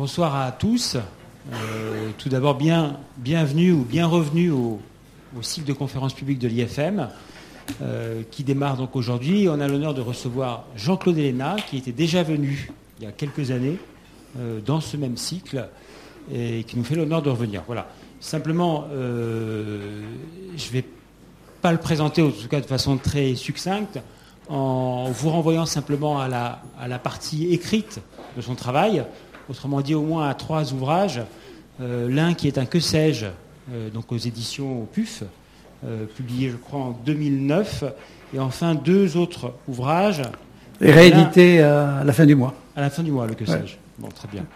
bonsoir à tous. Euh, tout d'abord, bien, bienvenue ou bien revenu au, cycle de conférences publiques de l'IFM, euh, qui démarre donc aujourd'hui. On a l'honneur de recevoir Jean-Claude Héléna, qui était déjà venu il y a quelques années euh, dans ce même cycle et qui nous fait l'honneur de revenir. Voilà. Simplement, je ne vais pas le présenter, en tout cas de façon très succincte, en vous renvoyant simplement à la partie écrite de son travail, autrement dit au moins à trois ouvrages. Euh, l'un qui est un Que sais-je, euh, donc aux éditions PUF, euh, publié je crois en 2009, et enfin deux autres ouvrages. Et réédité à la fin du mois. À la fin du mois, le Que sais-je. Bon, très bien.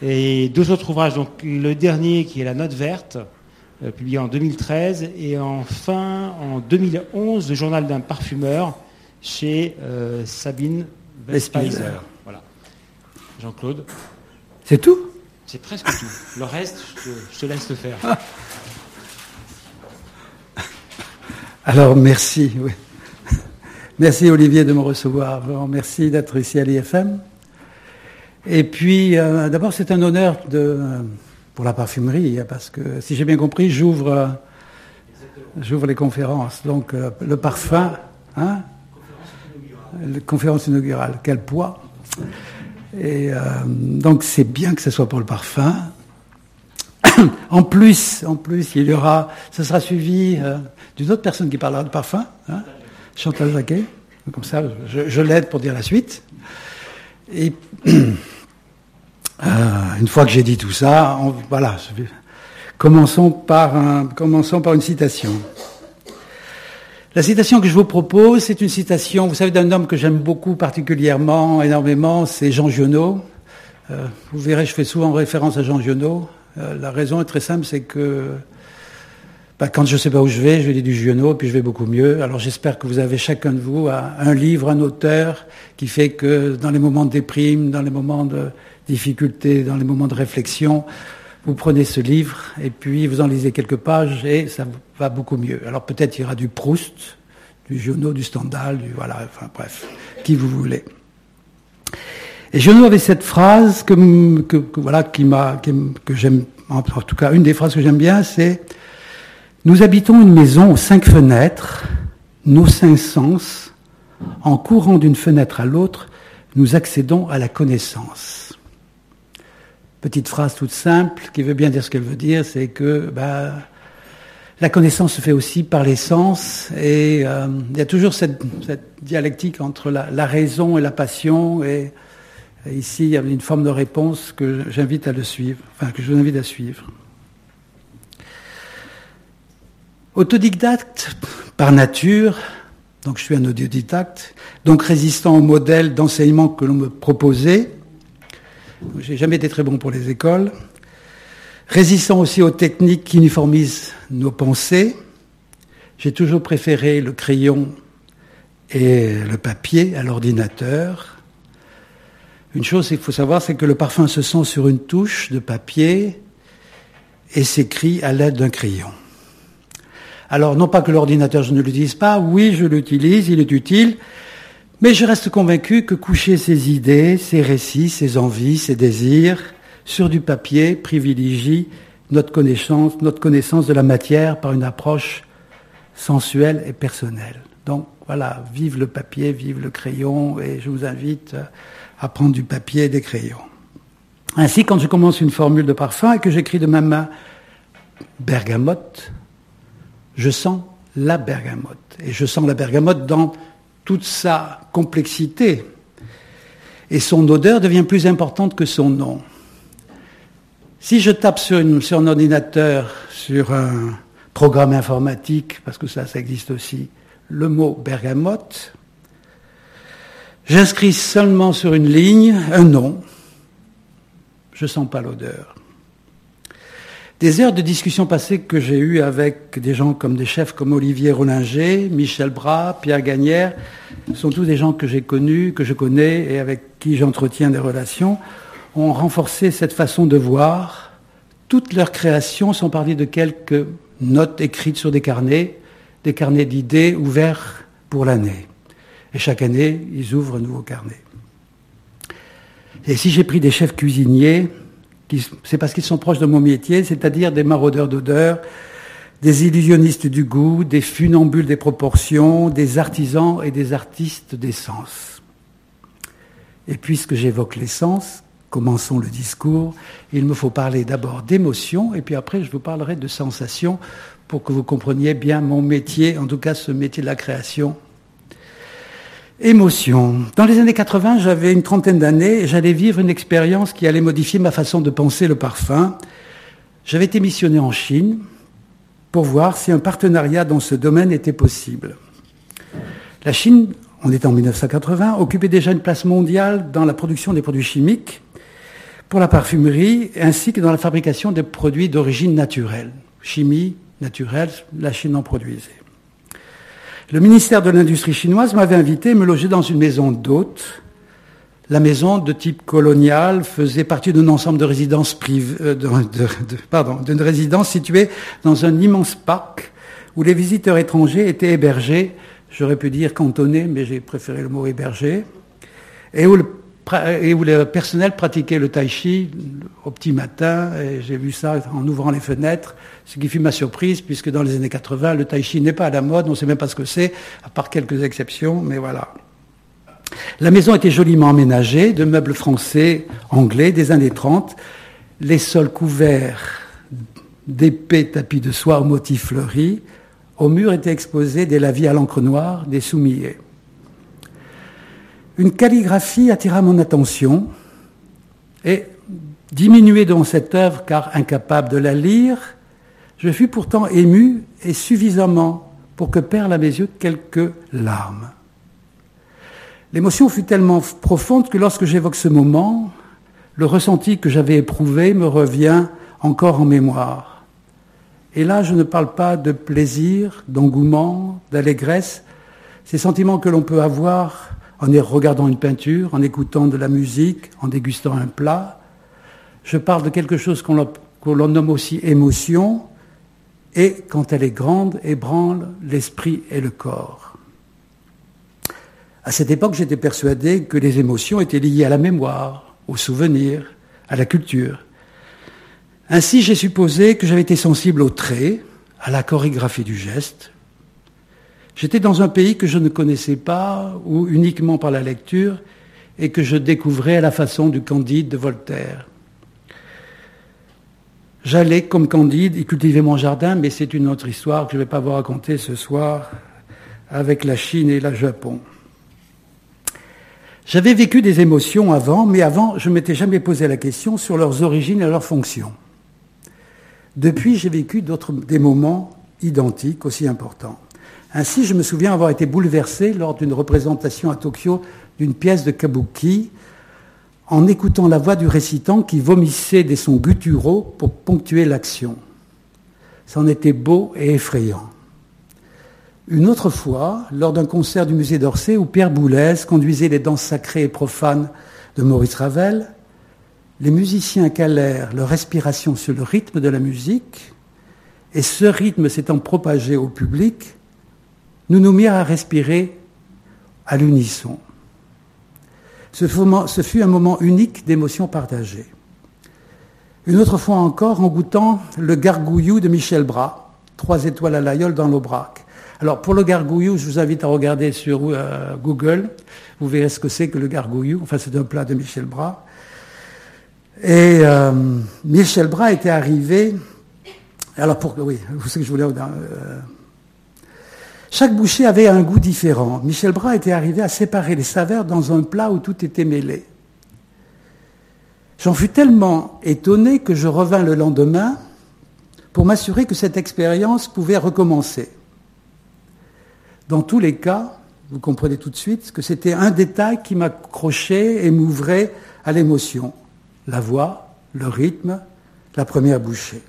Et deux autres ouvrages, donc le dernier qui est La Note Verte, publié en 2013, et enfin en 2011, le journal d'un parfumeur chez Sabine Westpeiser. Voilà. Jean-Claude. C'est tout? C'est presque tout. Le reste, je te, laisse le faire. Alors, merci. Merci Olivier de me recevoir. merci d'être ici à l'IFM. Et puis, euh, d'abord, c'est un honneur de, pour la parfumerie, hein, parce que si j'ai bien compris, j'ouvre, j'ouvre les conférences. Donc, euh, le parfum, hein, conférence inaugurale, quel poids? Et euh, donc c'est bien que ce soit pour le parfum. en plus, en plus, il y aura, ce sera suivi euh, d'une autre personne qui parlera de parfum, hein, Chantal Jacquet. Comme ça, je, l'aide pour dire la suite. Et euh, une fois que j'ai dit tout ça, voilà, commençons par, commençons par une citation. La citation que je vous propose, c'est une citation, vous savez, d'un homme que j'aime beaucoup, particulièrement, énormément, c'est Jean Giono. Euh, vous verrez, je fais souvent référence à Jean Giono. Euh, la raison est très simple, c'est que bah, quand je ne sais pas où je vais, je lis du Giono, puis je vais beaucoup mieux. Alors j'espère que vous avez chacun de vous un livre, un auteur, qui fait que dans les moments de déprime, dans les moments de difficulté, dans les moments de réflexion, vous prenez ce livre et puis vous en lisez quelques pages et ça va beaucoup mieux. Alors peut-être il y aura du Proust, du Giono, du Stendhal, du voilà, enfin bref, qui vous voulez. Et Giono avait cette phrase que, voilà qui m'a que, j'aime en tout cas une des phrases que j'aime bien, c'est nous habitons une maison aux cinq fenêtres, nos cinq sens, en courant d'une fenêtre à l'autre, nous accédons à la connaissance petite phrase toute simple qui veut bien dire ce qu'elle veut dire, c'est que bah, la connaissance se fait aussi par les sens et euh, il y a toujours cette, dialectique entre la, raison et la passion et, ici il y a une forme de réponse que j'invite à le suivre, enfin que je vous invite à suivre. Autodidacte par nature, donc je suis un autodidacte, donc résistant au modèle d'enseignement que l'on me proposait, j'ai jamais été très bon pour les écoles. Résistant aussi aux techniques qui uniformisent nos pensées. J'ai toujours préféré le crayon et le papier à l'ordinateur. Une chose qu'il faut savoir, c'est que le parfum se sent sur une touche de papier et s'écrit à l'aide d'un crayon. Alors, non pas que l'ordinateur, je ne l'utilise pas, oui, je l'utilise, il est utile, mais je reste convaincu que coucher ses idées, ses récits, ses envies, ses désirs sur du papier privilégie notre connaissance, notre connaissance de la matière par une approche sensuelle et personnelle. Donc voilà, vive le papier, vive le crayon, et je vous invite à prendre du papier et des crayons. Ainsi, quand je commence une formule de parfum et que j'écris de ma main bergamote, je sens la bergamote. Et je sens la bergamote dans toute sa complexité. Et son odeur devient plus importante que son nom. Si je tape sur, un ordinateur, sur un programme informatique, parce que ça, ça existe aussi, le mot bergamote, j'inscris seulement sur une ligne un nom, je sens pas l'odeur. Des heures de discussion passées que j'ai eues avec des gens comme des chefs comme Olivier Rollinger, Michel Bras, Pierre Gagnère, sont tous des gens que j'ai connus, que je connais et avec qui j'entretiens des relations, ont renforcé cette façon de voir. Toutes leurs créations sont parties de quelques notes écrites sur des carnets, des carnets d'idées ouverts pour l'année. Et chaque année, ils ouvrent un nouveau carnet. Et si j'ai pris des chefs cuisiniers, c'est parce qu'ils sont proches de mon métier, c'est-à-dire des maraudeurs d'odeur, des illusionnistes du goût, des funambules des proportions, des artisans et des artistes des sens. Et puisque j'évoque les sens, commençons le discours, il me faut parler d'abord d'émotion, et puis après je vous parlerai de sensations pour que vous compreniez bien mon métier, en tout cas ce métier de la création. Émotion. Dans les années 80, j'avais une trentaine d'années et j'allais vivre une expérience qui allait modifier ma façon de penser le parfum. J'avais été missionné en Chine, pour voir si un partenariat dans ce domaine était possible. La Chine, on est en 1980, occupait déjà une place mondiale dans la production des produits chimiques pour la parfumerie ainsi que dans la fabrication des produits d'origine naturelle. Chimie naturelle, la Chine en produisait. Le ministère de l'Industrie chinoise m'avait invité à me loger dans une maison d'hôtes la maison de type colonial faisait partie d'un ensemble de résidences privées, euh, pardon, d'une résidence située dans un immense parc où les visiteurs étrangers étaient hébergés, j'aurais pu dire cantonnés, mais j'ai préféré le mot hébergés, et où le, et où le personnel pratiquait le tai chi au petit matin, et j'ai vu ça en ouvrant les fenêtres, ce qui fut ma surprise, puisque dans les années 80, le tai chi n'est pas à la mode, on ne sait même pas ce que c'est, à part quelques exceptions, mais voilà. La maison était joliment aménagée de meubles français, anglais des années 30, les sols couverts d'épais tapis de soie aux motifs fleuris. Au mur étaient exposés des lavis à l'encre noire, des soumillés. Une calligraphie attira mon attention et, diminué devant cette œuvre car incapable de la lire, je fus pourtant ému et suffisamment pour que perlent à mes yeux quelques larmes. L'émotion fut tellement profonde que lorsque j'évoque ce moment, le ressenti que j'avais éprouvé me revient encore en mémoire. Et là, je ne parle pas de plaisir, d'engouement, d'allégresse, ces sentiments que l'on peut avoir en regardant une peinture, en écoutant de la musique, en dégustant un plat. Je parle de quelque chose qu'on nomme aussi émotion, et quand elle est grande, ébranle l'esprit et le corps. À cette époque, j'étais persuadé que les émotions étaient liées à la mémoire, au souvenir, à la culture. Ainsi, j'ai supposé que j'avais été sensible au trait, à la chorégraphie du geste. J'étais dans un pays que je ne connaissais pas, ou uniquement par la lecture, et que je découvrais à la façon du Candide de Voltaire. J'allais, comme Candide, y cultiver mon jardin, mais c'est une autre histoire que je ne vais pas vous raconter ce soir avec la Chine et le Japon. J'avais vécu des émotions avant, mais avant, je ne m'étais jamais posé la question sur leurs origines et leurs fonctions. Depuis, j'ai vécu des moments identiques, aussi importants. Ainsi, je me souviens avoir été bouleversé lors d'une représentation à Tokyo d'une pièce de kabuki, en écoutant la voix du récitant qui vomissait des sons gutturaux pour ponctuer l'action. C'en était beau et effrayant. Une autre fois, lors d'un concert du musée d'Orsay où Pierre Boulez conduisait les danses sacrées et profanes de Maurice Ravel, les musiciens calèrent leur respiration sur le rythme de la musique, et ce rythme s'étant propagé au public, nous nous mirent à respirer à l'unisson. Ce fut un moment unique d'émotions partagées. Une autre fois encore, en goûtant le gargouillou de Michel Bras, trois étoiles à l'aïeul dans l'Aubrac. Alors pour le gargouillou, je vous invite à regarder sur euh, Google. Vous verrez ce que c'est que le gargouillou. Enfin, c'est un plat de Michel Bras. Et euh, Michel Bras était arrivé. Alors pour oui, vous savez que je voulais. Euh, chaque boucher avait un goût différent. Michel Bras était arrivé à séparer les saveurs dans un plat où tout était mêlé. J'en fus tellement étonné que je revins le lendemain pour m'assurer que cette expérience pouvait recommencer. Dans tous les cas, vous comprenez tout de suite que c'était un détail qui m'accrochait et m'ouvrait à l'émotion. La voix, le rythme, la première bouchée.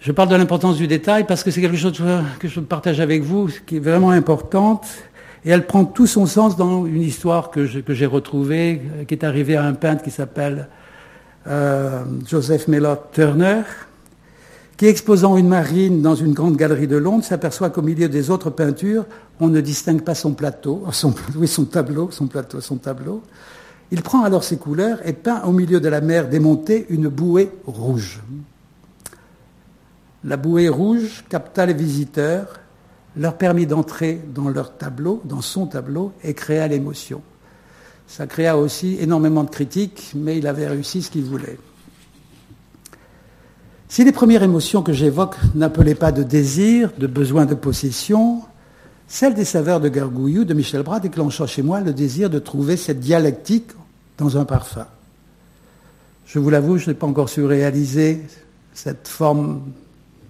Je parle de l'importance du détail parce que c'est quelque chose que je partage avec vous, qui est vraiment importante, et elle prend tout son sens dans une histoire que j'ai retrouvée, qui est arrivée à un peintre qui s'appelle euh, Joseph Mellot Turner, qui, exposant une marine dans une grande galerie de Londres, s'aperçoit qu'au milieu des autres peintures, on ne distingue pas son plateau, oui, son tableau, son plateau, son tableau. Il prend alors ses couleurs et peint au milieu de la mer démontée une bouée rouge. La bouée rouge capta les visiteurs, leur permit d'entrer dans leur tableau, dans son tableau, et créa l'émotion. Ça créa aussi énormément de critiques, mais il avait réussi ce qu'il voulait. Si les premières émotions que j'évoque n'appelaient pas de désir, de besoin de possession, celle des saveurs de gargouillou de Michel Bras déclencha chez moi le désir de trouver cette dialectique dans un parfum. Je vous l'avoue, je n'ai pas encore su réaliser cette forme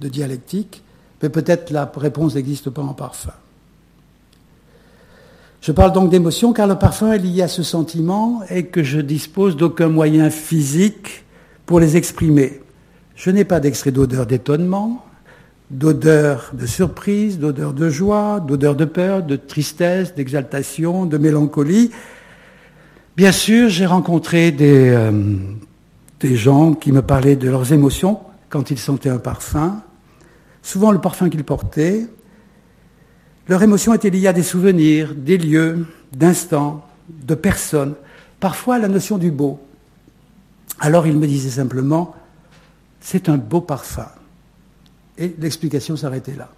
de dialectique, mais peut-être la réponse n'existe pas en parfum. Je parle donc d'émotion car le parfum est lié à ce sentiment et que je dispose d'aucun moyen physique pour les exprimer. Je n'ai pas d'extrait d'odeur d'étonnement, d'odeur de surprise, d'odeur de joie, d'odeur de peur, de tristesse, d'exaltation, de mélancolie. Bien sûr, j'ai rencontré des, euh, des gens qui me parlaient de leurs émotions quand ils sentaient un parfum, souvent le parfum qu'ils portaient. Leur émotion était liée à des souvenirs, des lieux, d'instants, de personnes, parfois la notion du beau. Alors ils me disaient simplement, c'est un beau parfum. Et l'explication s'arrêtait là.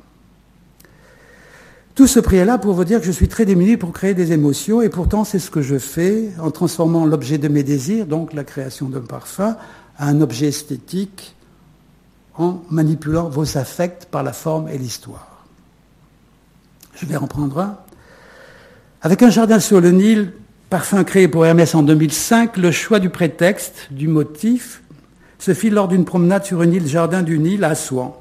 Tout ce prix là pour vous dire que je suis très démuni pour créer des émotions, et pourtant c'est ce que je fais en transformant l'objet de mes désirs, donc la création d'un parfum, à un objet esthétique, en manipulant vos affects par la forme et l'histoire. Je vais en prendre un. Avec un jardin sur le Nil, parfum créé pour Hermès en 2005, le choix du prétexte, du motif, se fit lors d'une promenade sur une île jardin du Nil à Assouan.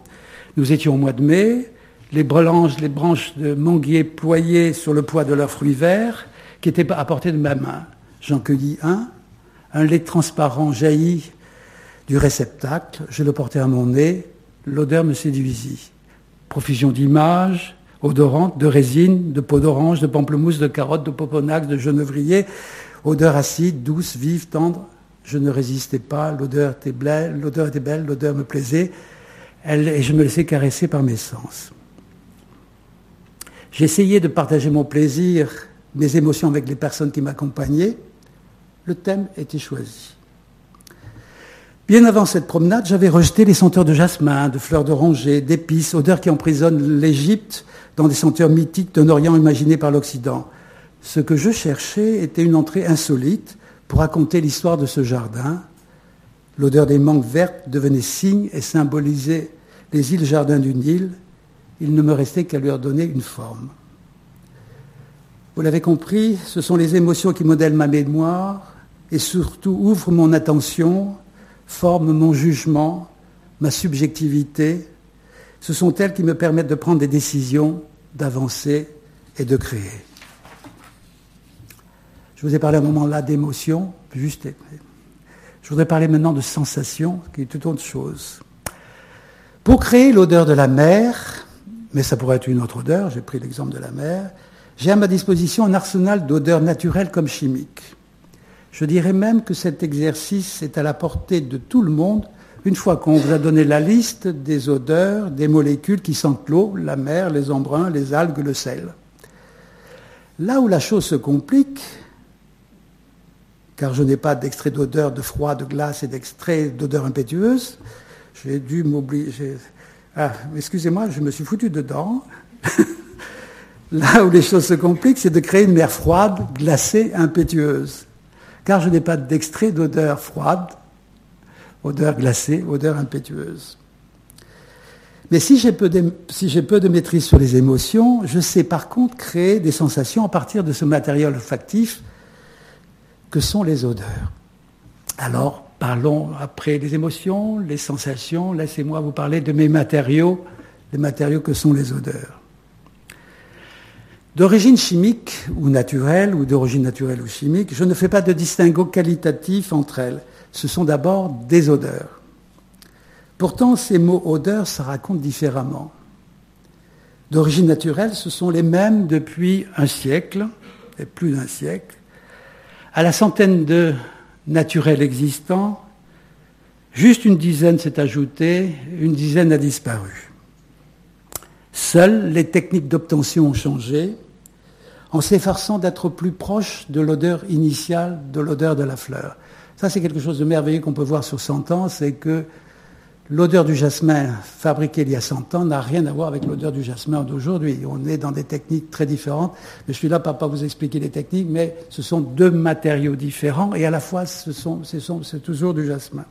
Nous étions au mois de mai, les branches, les branches de manguier ployaient sur le poids de leurs fruits verts, qui étaient à portée de ma main. J'en cueillis un, un lait transparent jaillit du réceptacle, je le portais à mon nez, l'odeur me séduisit. Profusion d'images, odorantes, de résine, de peau d'orange, de pamplemousse, de carotte, de poponax, de genevrier, odeur acide, douce, vive, tendre. Je ne résistais pas, l'odeur était belle, l'odeur était belle, l'odeur me plaisait, et je me laissais caresser par mes sens. J'essayais de partager mon plaisir, mes émotions avec les personnes qui m'accompagnaient. Le thème était choisi. Bien avant cette promenade, j'avais rejeté les senteurs de jasmin, de fleurs d'oranger, d'épices, odeurs qui emprisonnent l'Égypte dans des senteurs mythiques d'un Orient imaginé par l'Occident. Ce que je cherchais était une entrée insolite pour raconter l'histoire de ce jardin. L'odeur des mangues vertes devenait signe et symbolisait les îles jardins du Nil. Il ne me restait qu'à lui donner une forme. Vous l'avez compris, ce sont les émotions qui modèlent ma mémoire et surtout ouvrent mon attention forment mon jugement, ma subjectivité. Ce sont elles qui me permettent de prendre des décisions, d'avancer et de créer. Je vous ai parlé à un moment là d'émotion, juste. Je voudrais parler maintenant de sensation, qui est tout autre chose. Pour créer l'odeur de la mer, mais ça pourrait être une autre odeur, j'ai pris l'exemple de la mer, j'ai à ma disposition un arsenal d'odeurs naturelles comme chimiques. Je dirais même que cet exercice est à la portée de tout le monde une fois qu'on vous a donné la liste des odeurs, des molécules qui sentent l'eau, la mer, les embruns, les algues, le sel. Là où la chose se complique, car je n'ai pas d'extrait d'odeur de froid, de glace et d'extrait d'odeur impétueuse, j'ai dû m'obliger. Ah, excusez-moi, je me suis foutu dedans. Là où les choses se compliquent, c'est de créer une mer froide, glacée, impétueuse car je n'ai pas d'extrait d'odeur froide, odeur glacée, odeur impétueuse. Mais si j'ai peu, de maîtrise sur les émotions, je sais par contre créer des sensations à partir de ce matériel olfactif que sont les odeurs. Alors, parlons après les émotions, les sensations. Laissez-moi vous parler de mes matériaux, les matériaux que sont les odeurs. D'origine chimique ou naturelle, ou d'origine naturelle ou chimique, je ne fais pas de distinguo qualitatif entre elles. Ce sont d'abord des odeurs. Pourtant, ces mots odeurs se racontent différemment. D'origine naturelle, ce sont les mêmes depuis un siècle, et plus d'un siècle. À la centaine de naturels existants, juste une dizaine s'est ajoutée, une dizaine a disparu. Seules les techniques d'obtention ont changé. en s'efforçant d'être plus proche de l'odeur initiale, de l'odeur de la fleur. Ça, c'est quelque chose de merveilleux qu'on peut voir sur 100 ans, c'est que l'odeur du jasmin fabriqué il y a 100 ans n'a rien à voir avec l'odeur du jasmin d'aujourd'hui. On est dans des techniques très différentes. Je suis là pour vous expliquer les techniques, mais ce sont deux matériaux différents et à la fois, c'est toujours du jasmin.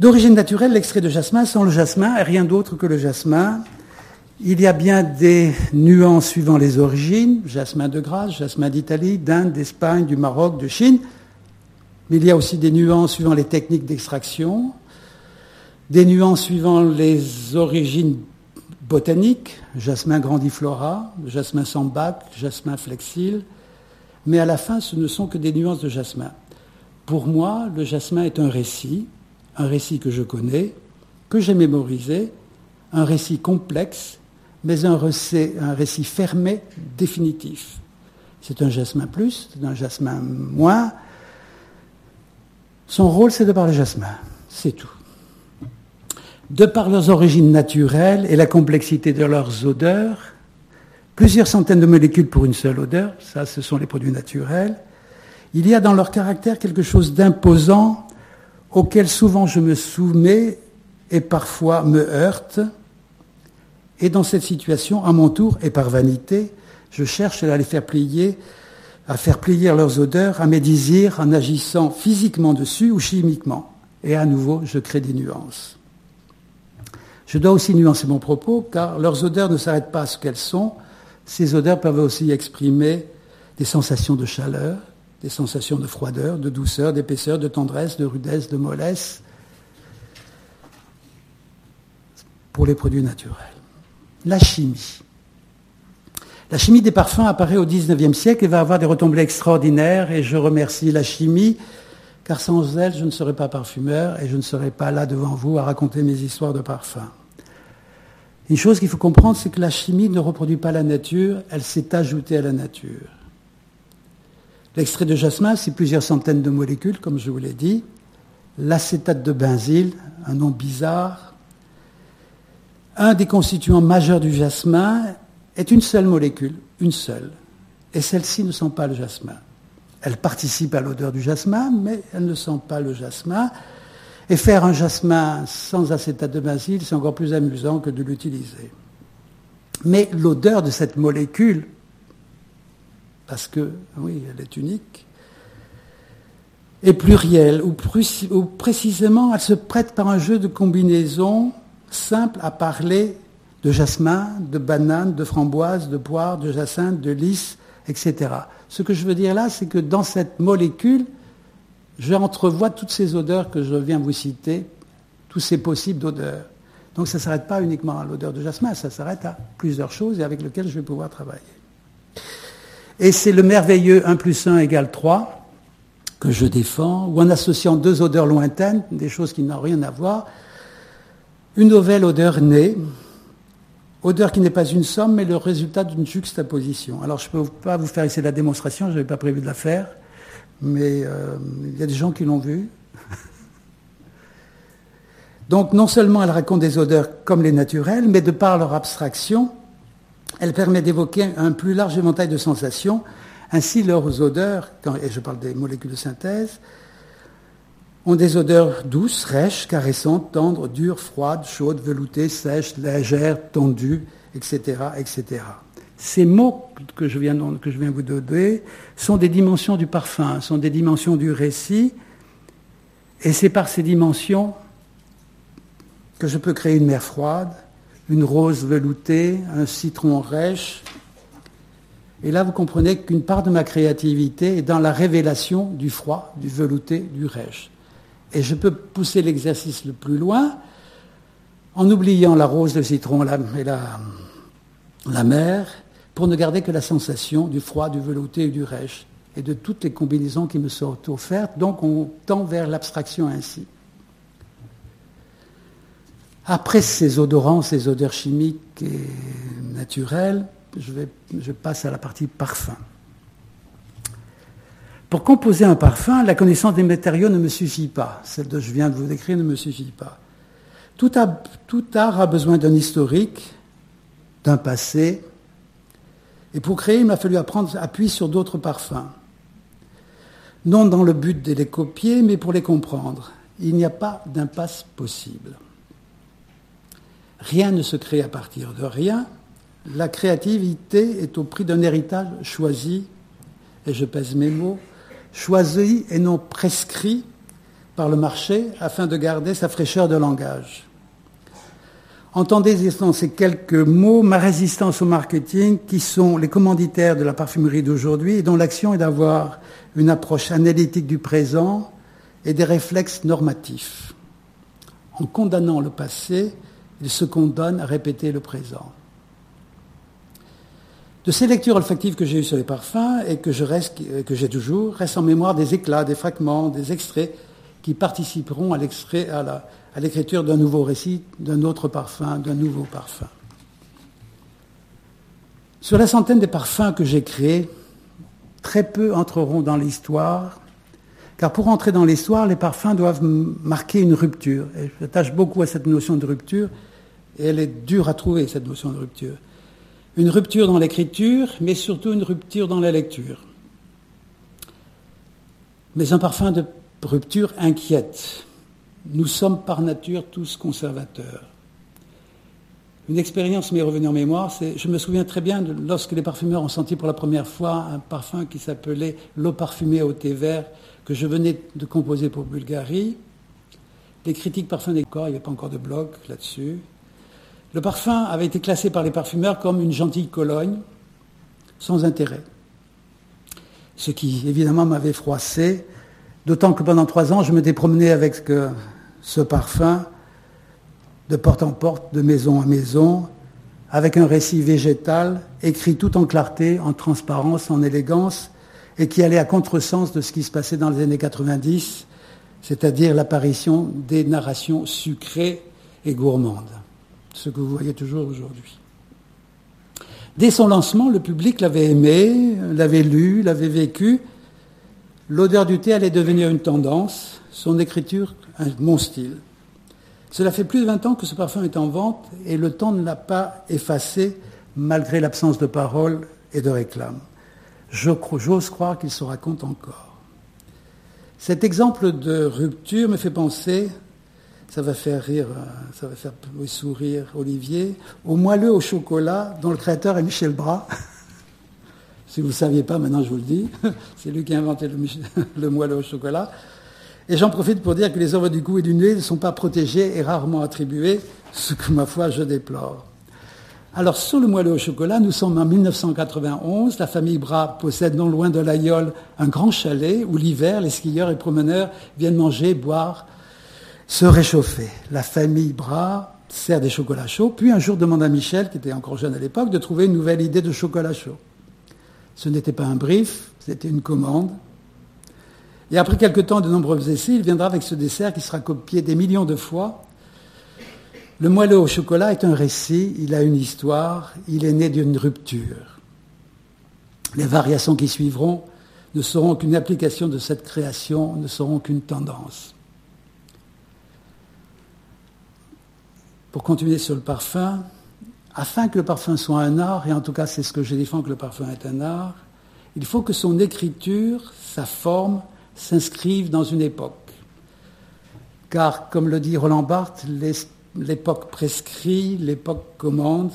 D'origine naturelle, l'extrait de jasmin sans le jasmin est rien d'autre que le jasmin. Il y a bien des nuances suivant les origines, jasmin de Grasse, jasmin d'Italie, d'Inde, d'Espagne, du Maroc, de Chine. Mais il y a aussi des nuances suivant les techniques d'extraction, des nuances suivant les origines botaniques, jasmin grandiflora, jasmin sambac, jasmin flexile. Mais à la fin, ce ne sont que des nuances de jasmin. Pour moi, le jasmin est un récit, un récit que je connais, que j'ai mémorisé, un récit complexe, mais un récit, fermé, définitif. C'est un jasmin plus, c'est un jasmin moins. Son rôle, c'est de parler jasmin. C'est tout. De par leurs origines naturelles et la complexité de leurs odeurs, plusieurs centaines de molécules pour une seule odeur, ça ce sont les produits naturels, il y a dans leur caractère quelque chose d'imposant auquel souvent je me soumets et parfois me heurte. Et dans cette situation, à mon tour, et par vanité, je cherche à les faire plier, à faire plier leurs odeurs à mes désirs en agissant physiquement dessus ou chimiquement. Et à nouveau, je crée des nuances. Je dois aussi nuancer mon propos, car leurs odeurs ne s'arrêtent pas à ce qu'elles sont. Ces odeurs peuvent aussi exprimer des sensations de chaleur, des sensations de froideur, de douceur, d'épaisseur, de tendresse, de rudesse, de mollesse pour les produits naturels. La chimie. La chimie des parfums apparaît au XIXe siècle et va avoir des retombées extraordinaires et je remercie la chimie car sans elle, je ne serais pas parfumeur et je ne serais pas là devant vous à raconter mes histoires de parfums. Une chose qu'il faut comprendre, c'est que la chimie ne reproduit pas la nature, elle s'est ajoutée à la nature. L'extrait de jasmin, c'est plusieurs centaines de molécules, comme je vous l'ai dit. L'acétate de benzyle, un nom bizarre. Un des constituants majeurs du jasmin est une seule molécule, une seule. Et celle-ci ne sent pas le jasmin. Elle participe à l'odeur du jasmin, mais elle ne sent pas le jasmin. Et faire un jasmin sans acétate de benzyle, c'est encore plus amusant que de l'utiliser. Mais l'odeur de cette molécule parce que, oui, elle est unique, et plurielle, ou, précisément elle se prête par un jeu de combinaisons simple à parler de jasmin, de banane, de framboise, de poire, de jacinthe, de lys, etc. Ce que je veux dire là, c'est que dans cette molécule, j'entrevois toutes ces odeurs que je viens vous citer, tous ces possibles d'odeurs. Donc ça ne s'arrête pas uniquement à l'odeur de jasmin, ça s'arrête à plusieurs choses et avec lesquelles je vais pouvoir travailler. Et c'est le merveilleux 1 plus 1 égale 3 que je défends, ou en associant deux odeurs lointaines, des choses qui n'ont rien à voir, une nouvelle odeur née, odeur qui n'est pas une somme, mais le résultat d'une juxtaposition. Alors je ne peux pas vous faire ici la démonstration, je n'avais pas prévu de la faire, mais euh, il y a des gens qui l'ont vu. Donc non seulement elle raconte des odeurs comme les naturelles, mais de par leur abstraction, elle permet d'évoquer un plus large éventail de sensations. Ainsi, leurs odeurs, et je parle des molécules de synthèse, ont des odeurs douces, rêches, caressantes, tendres, dures, froides, chaudes, veloutées, sèches, légères, tendues, etc., etc. Ces mots que je, viens, que je viens vous donner sont des dimensions du parfum, sont des dimensions du récit, et c'est par ces dimensions que je peux créer une mer froide, une rose veloutée, un citron rêche. Et là, vous comprenez qu'une part de ma créativité est dans la révélation du froid, du velouté, du rêche. Et je peux pousser l'exercice le plus loin en oubliant la rose, le citron et la, la mer, pour ne garder que la sensation du froid, du velouté et du rêche, et de toutes les combinaisons qui me sont offertes. Donc on tend vers l'abstraction ainsi. Après ces odorants, ces odeurs chimiques et naturelles, je passe à la partie parfum. Pour composer un parfum, la connaissance des matériaux ne me suffit pas. Celle que je viens de vous décrire ne me suffit pas. Tout, art a besoin d'un historique, d'un passé, Et pour créer, il m'a fallu apprendre appui sur d'autres parfums. Non dans le but de les copier, mais pour les comprendre. Il n'y a pas d'impasse possible. Rien ne se crée à partir de rien. La créativité est au prix d'un héritage choisi, et je pèse mes mots, choisi et non prescrit par le marché afin de garder sa fraîcheur de langage. Entendez dans ces quelques mots ma résistance au marketing qui sont les commanditaires de la parfumerie d'aujourd'hui et dont l'action est d'avoir une approche analytique du présent et des réflexes normatifs. En condamnant le passé, ils se condamnent à répéter le présent. De ces lectures olfactives que j'ai eues sur les parfums et que j'ai toujours, restent en mémoire des éclats, des fragments, des extraits qui participeront à l'écriture d'un nouveau récit, d'un autre parfum, d'un nouveau parfum. Sur la centaine de parfums que j'ai créés, très peu entreront dans l'histoire, car pour entrer dans l'histoire, les parfums doivent marquer une rupture. Et j'attache beaucoup à cette notion de rupture, et elle est dure à trouver, cette notion de rupture. Une rupture dans l'écriture, mais surtout une rupture dans la lecture. Mais un parfum de rupture inquiète. Nous sommes par nature tous conservateurs. Une expérience m'est revenue en mémoire, c'est, je me souviens très bien lorsque les parfumeurs ont senti pour la première fois un parfum qui s'appelait l'eau parfumée au thé vert que je venais de composer pour Bulgarie. Les critiques parfums des corps, il n'y avait pas encore de blog là-dessus. Le parfum avait été classé par les parfumeurs comme une gentille Cologne, sans intérêt. Ce qui évidemment m'avait froissé, D'autant que pendant trois ans, je m'étais promené avec ce parfum de porte en porte, de maison à maison, avec un récit végétal, écrit tout en clarté, en transparence, en élégance, et qui allait à contresens de ce qui se passait dans les années 90, c'est-à-dire l'apparition des narrations sucrées et gourmandes, ce que vous voyez toujours aujourd'hui. Dès son lancement, le public l'avait aimé, l'avait lu, l'avait vécu, L'odeur du thé allait devenir une tendance, son écriture mon style. Cela fait plus de 20 ans que ce parfum est en vente et le temps ne l'a pas effacé malgré l'absence de paroles et de réclames. J'ose croire qu'il se raconte encore. Cet exemple de rupture me fait penser, ça va faire rire, ça va faire sourire Olivier, au moelleux au chocolat dont le créateur est Michel Bras. Si vous ne saviez pas, maintenant je vous le dis, c'est lui qui a inventé le, moelle au chocolat. Et j'en profite pour dire que les œuvres du goût et du nez ne sont pas protégées et rarement attribuées, ce que ma foi je déplore. Alors sur le moelleux au chocolat, nous sommes en 1991. La famille Bras possède non loin de l'Aïol un grand chalet où l'hiver, les skieurs et promeneurs viennent manger, boire, se réchauffer. La famille Bras sert des chocolats chauds, puis un jour demande à Michel, qui était encore jeune à l'époque, de trouver une nouvelle idée de chocolat chaud. Ce n'était pas un brief, c'était une commande. Et après quelques temps de nombreux essais, il viendra avec ce dessert qui sera copié des millions de fois. Le moelleux au chocolat est un récit, il a une histoire, il est né d'une rupture. Les variations qui suivront ne seront qu'une application de cette création, ne seront qu'une tendance. Pour continuer sur le parfum, afin que le parfum soit un art, et en tout cas c'est ce que je défends que le parfum est un art, il faut que son écriture, sa forme, s'inscrivent dans une époque. Car, comme le dit Roland Barthes, l'époque prescrit, l'époque commande.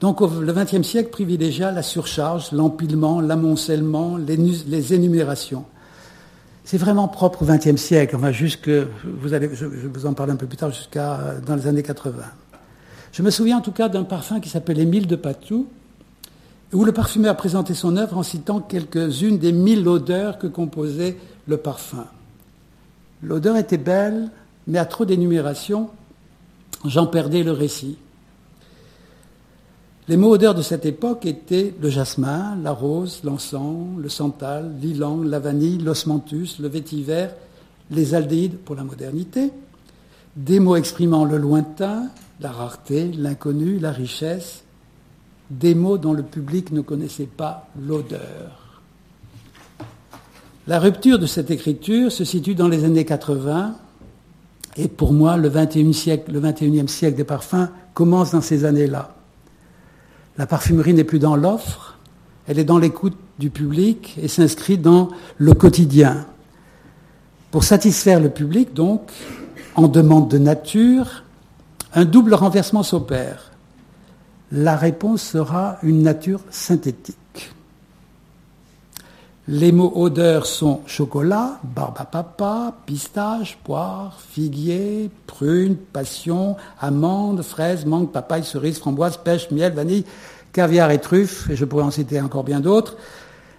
Donc le XXe siècle privilégia la surcharge, l'empilement, l'amoncellement, les, énumérations. C'est vraiment propre au XXe siècle, enfin jusque, vous allez, je, vous en parler un peu plus tard, jusqu'à dans les années 80. Je me souviens en tout cas d'un parfum qui s'appelle Émile de Patou, où le parfumeur a présenté son œuvre en citant quelques-unes des mille odeurs que composait le parfum. L'odeur était belle, mais à trop d'énumération, j'en perdais le récit. Les mots odeurs de cette époque étaient le jasmin, la rose, l'encens, le santal, l'ilang, la vanille, l'osmanthus, le vétiver, les aldéhydes pour la modernité, des mots exprimant le lointain, la rareté, l'inconnu, la richesse, des mots dont le public ne connaissait pas l'odeur. La rupture de cette écriture se situe dans les années 80 et pour moi le 21e siècle, le 21e siècle des parfums commence dans ces années-là. La parfumerie n'est plus dans l'offre, elle est dans l'écoute du public et s'inscrit dans le quotidien. Pour satisfaire le public, donc, en demande de nature, un double renversement s'opère. La réponse sera une nature synthétique. Les mots odeurs sont chocolat, barbe à papa, pistache, poire, figuier, prune, passion, amande, fraise, mangue, papaye, cerise, framboise, pêche, miel, vanille, caviar et truffe, et je pourrais en citer encore bien d'autres.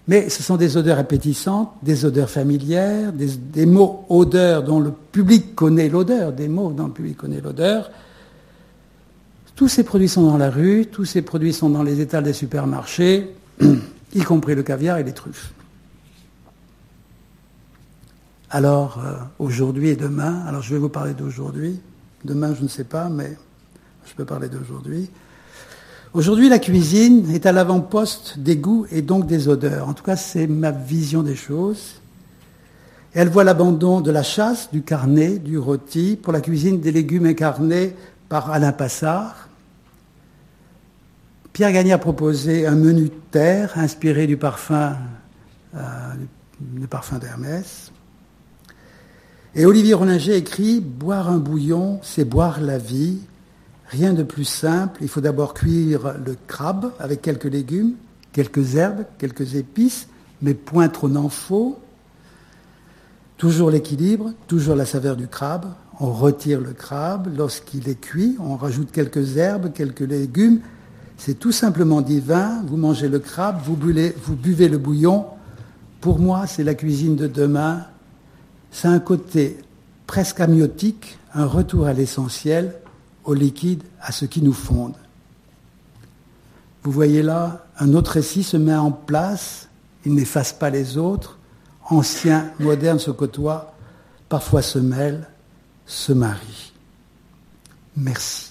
Mais ce sont des odeurs appétissantes, des odeurs familières, des, mots odeurs dont le public connaît l'odeur, des mots dont le public connaît l'odeur. Tous ces produits sont dans la rue, tous ces produits sont dans les étals des supermarchés, y compris le caviar et les truffes. Alors, euh, aujourd'hui et demain, alors je vais vous parler d'aujourd'hui. Demain, je ne sais pas, mais je peux parler d'aujourd'hui. Aujourd'hui, la cuisine est à l'avant-poste des goûts et donc des odeurs. En tout cas, c'est ma vision des choses. elle voit l'abandon de la chasse, du carnet, du rôti, pour la cuisine des légumes incarnés par Alain Passard. Pierre Gagnard proposé un menu de terre inspiré du parfum, euh, du parfum d'Hermès. Et Olivier Rollinger écrit Boire un bouillon, c'est boire la vie. Rien de plus simple. Il faut d'abord cuire le crabe avec quelques légumes, quelques herbes, quelques épices, mais point trop n'en faut. Toujours l'équilibre, toujours la saveur du crabe. On retire le crabe. Lorsqu'il est cuit, on rajoute quelques herbes, quelques légumes. C'est tout simplement divin. Vous mangez le crabe, vous vous buvez le bouillon. Pour moi, c'est la cuisine de demain c'est un côté presque amniotique, un retour à l'essentiel, au liquide, à ce qui nous fonde. Vous voyez là, un autre récit se met en place, il n'efface pas les autres, ancien, moderne se côtoient, parfois se mêlent, se marient. Merci.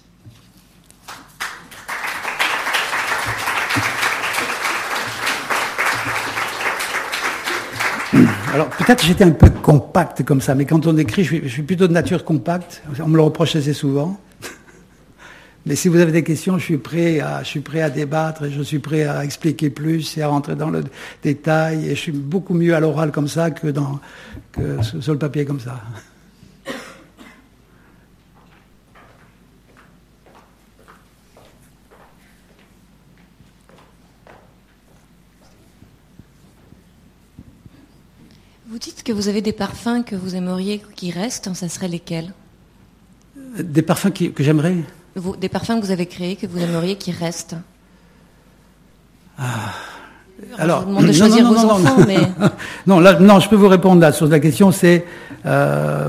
Alors peut-être j'étais un peu compact comme ça, mais quand on écrit, je suis, plutôt de nature compacte. On me le reproche assez souvent. Mais si vous avez des questions, je suis prêt à, je suis prêt à débattre et je suis prêt à expliquer plus et à rentrer dans le détail. Et je suis beaucoup mieux à l'oral comme ça que, dans, que sur le papier comme ça. dites que vous avez des parfums que vous aimeriez qui restent, ça serait lesquels? Des parfums que j'aimerais? Des parfums que vous avez créés, que vous aimeriez qui restent? Ah. Alors, je vous demande de choisir non, vos enfants, non, mais... non, là, non, je peux vous répondre là sur la question. C'est euh,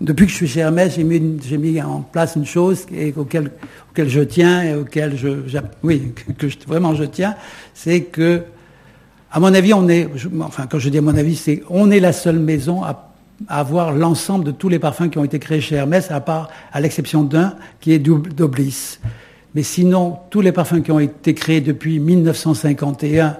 depuis que je suis chez Hermès, j'ai mis, mis, en place une chose et auquel, auquel je tiens et auquel je, oui, que vraiment je tiens, c'est que à mon avis, on est, enfin, quand je dis à mon avis, c'est, on est la seule maison à, avoir l'ensemble de tous les parfums qui ont été créés chez Hermès, à part, à l'exception d'un, qui est d'Oblis. Mais sinon, tous les parfums qui ont été créés depuis 1951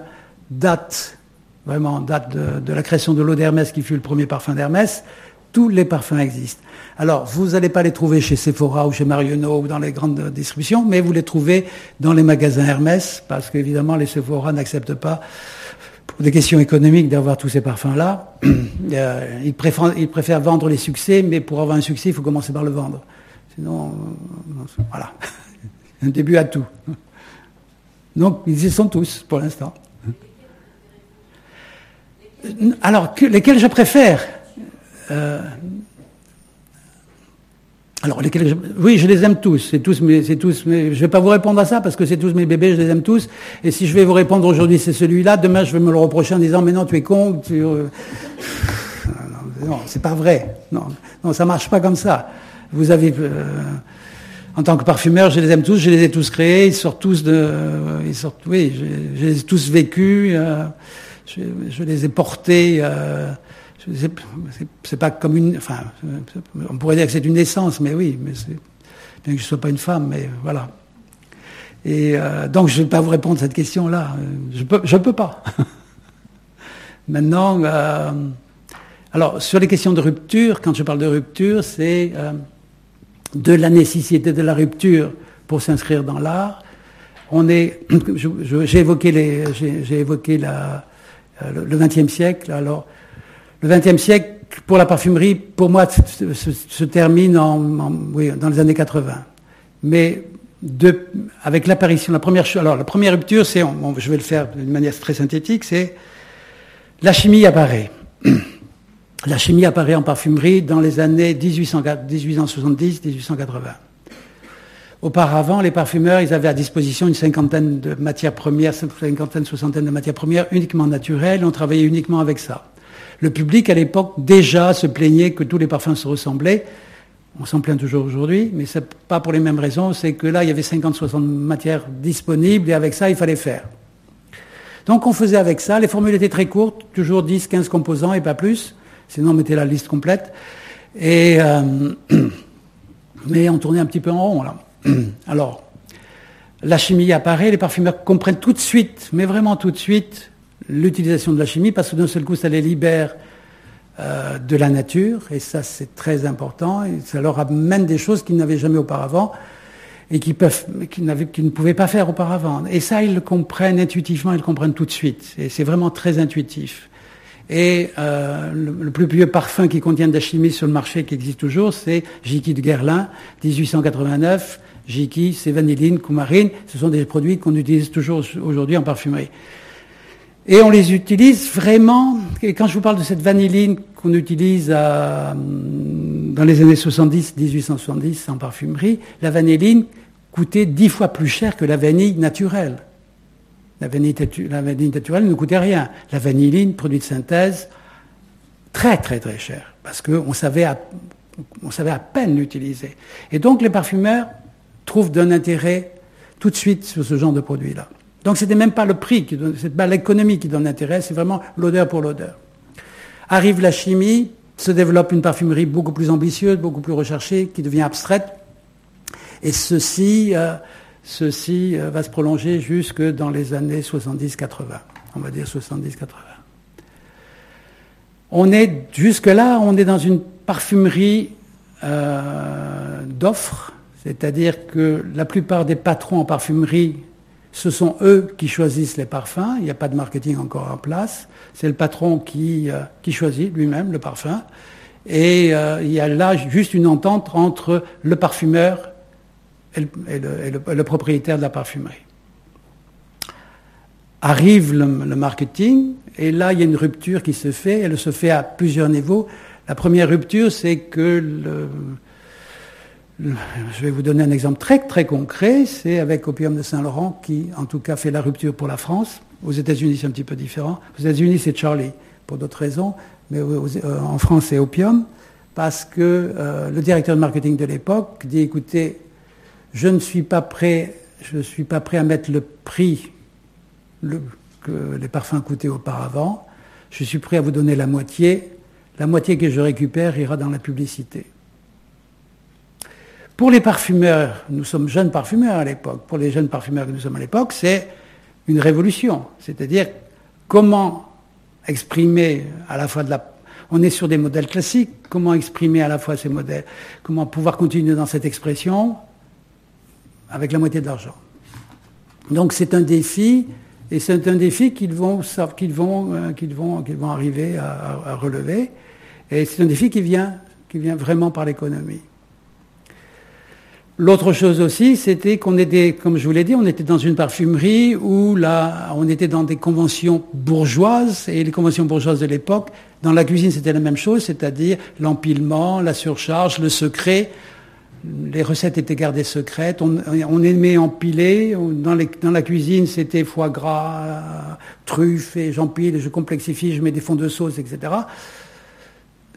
datent, vraiment, datent de, la création de l'eau d'Hermès, qui fut le premier parfum d'Hermès. Tous les parfums existent. Alors, vous n'allez pas les trouver chez Sephora ou chez Marionneau ou dans les grandes distributions, mais vous les trouvez dans les magasins Hermès, parce qu'évidemment, les Sephora n'acceptent pas pour des questions économiques d'avoir tous ces parfums-là. Euh, ils, préfèrent, vendre les succès, mais pour avoir un succès, il faut commencer par le vendre. Sinon, euh, voilà. un début à tout. Donc, ils y sont tous, pour l'instant. Alors, lesquels je préfère? Euh, alors, lesquels oui, je les aime tous. C'est tous mes, c'est tous mes, je vais pas vous répondre à ça parce que c'est tous mes bébés, je les aime tous. Et si je vais vous répondre aujourd'hui, c'est celui-là. Demain, je vais me le reprocher en disant, mais non, tu es con. Tu, euh, non, c'est pas vrai. Non, non, ça marche pas comme ça. Vous avez, euh, en tant que parfumeur, je les aime tous, je les ai tous créés. Ils sortent tous de, ils sortent, oui, je, les ai tous vécus. Euh, je, je, les ai portés. C'est pas comme une. Enfin, on pourrait dire que c'est une naissance, mais oui, mais c'est. Bien que je ne sois pas une femme, mais voilà. Et euh, donc, je ne vais pas vous répondre à cette question-là. Je peux, je peux pas. Maintenant, euh, alors, sur les questions de rupture, quand je parle de rupture, c'est euh, de la nécessité de la rupture pour s'inscrire dans l'art, On est, j'ai évoqué les, j'ai évoqué la, le XXe siècle. Alors, le XXe siècle, pour la parfumerie, pour moi, se, termine dans les années 80. Mais avec l'apparition, la première alors la première rupture, c'est, je vais le faire d'une manière très synthétique, c'est la chimie apparaît. La chimie apparaît en parfumerie dans les années 1870-1880. Auparavant, les parfumeurs, ils avaient à disposition une cinquantaine de matières premières, cinquantaine, soixantaine de matières premières uniquement naturelles. On travaillait uniquement avec ça. Le public, à l'époque, déjà se plaignait que tous les parfums se ressemblaient. On s'en plaint toujours aujourd'hui, mais c'est pas pour les mêmes raisons. C'est que là, il y avait 50-60 matières disponibles et avec ça, il fallait faire. Donc on faisait avec ça. Les formules étaient très courtes, toujours 10, 15 composants et pas plus. Sinon on mettait la liste complète. Et, euh, mais on tournait un petit peu en rond là. Alors, la chimie apparaît, les parfumeurs comprennent tout de suite, mais vraiment tout de suite, l'utilisation de la chimie, parce que d'un seul coup, ça les libère euh, de la nature, et ça c'est très important, et ça leur amène des choses qu'ils n'avaient jamais auparavant et qui, peuvent, qui, qui, ne pouvaient pas faire auparavant. Et ça, ils le comprennent intuitivement, ils le comprennent tout de suite. Et c'est vraiment très intuitif. Et euh, le, plus vieux parfum qui contient de la chimie sur le marché qui existe toujours, c'est Jiki de Guerlain, 1889. Jiki, c'est vanilline, coumarine. Ce sont des produits qu'on utilise toujours aujourd'hui en parfumerie. Et on les utilise vraiment, et quand je vous parle de cette vanilline qu'on utilise à, dans les années 70, 1870 en parfumerie, la vanilline coûtait dix fois plus cher que la vanille naturelle. La vanille, naturelle ne coûtait rien. La vanilline, produit de synthèse, très très très cher, parce qu'on savait, savait à peine l'utiliser. Et donc les parfumeurs trouvent d'un intérêt tout de suite sur ce genre de produit-là. Donc ce n'était même pas le prix, qui donne, pas l'économie qui donne l'intérêt, c'est vraiment l'odeur pour l'odeur. Arrive la chimie, se développe une parfumerie beaucoup plus ambitieuse, beaucoup plus recherchée, qui devient abstraite, et ceci, euh, euh, va se prolonger jusque dans les années 70-80. On va dire 70-80. On est, jusque-là, on est dans une parfumerie euh, d'offres, c'est-à-dire que la plupart des patrons en parfumerie, ce sont eux qui choisissent les parfums, il n'y a pas de marketing encore en place, c'est le patron qui, qui choisit lui-même le parfum, et il y a là juste une entente entre le parfumeur et le, propriétaire de la parfumerie. Arrive le, marketing, et là, il y a une rupture qui se fait. Elle se fait à plusieurs niveaux. La première rupture, c'est que je vais vous donner un exemple très très concret. C'est avec Opium de Saint-Laurent qui, en tout cas, fait la rupture pour la France. Aux États-Unis, c'est un petit peu différent. Aux États-Unis, c'est Charlie, pour d'autres raisons. Mais euh, en France, c'est Opium. Parce que euh, le directeur de marketing de l'époque dit, écoutez, je ne suis pas prêt, je suis pas prêt à mettre le prix que les parfums coûtaient auparavant. Je suis prêt à vous donner la moitié. La moitié que je récupère ira dans la publicité. Pour les parfumeurs, nous sommes jeunes parfumeurs à l'époque, pour les jeunes parfumeurs que nous sommes à l'époque, c'est une révolution. C'est-à-dire comment exprimer à la fois de la... On est sur des modèles classiques, comment exprimer à la fois ces modèles, comment pouvoir continuer dans cette expression, avec la moitié de l'argent. Donc c'est un défi, et c'est un défi qu'ils vont, vont, euh, vont, vont arriver à, relever. Et c'est un défi qui vient, qui vient vraiment par l'économie. L'autre chose aussi, c'était qu'on était, comme je vous l'ai dit, on était dans une parfumerie où là, on était dans des conventions bourgeoises, et les conventions bourgeoises de l'époque, dans la cuisine, c'était la même chose, c'est-à-dire l'empilement, la surcharge, le secret. Les recettes étaient gardées secrètes, on, aimait empiler, dans, dans la cuisine c'était foie gras, truffes, et j'empile, je complexifie, je mets des fonds de sauce, etc.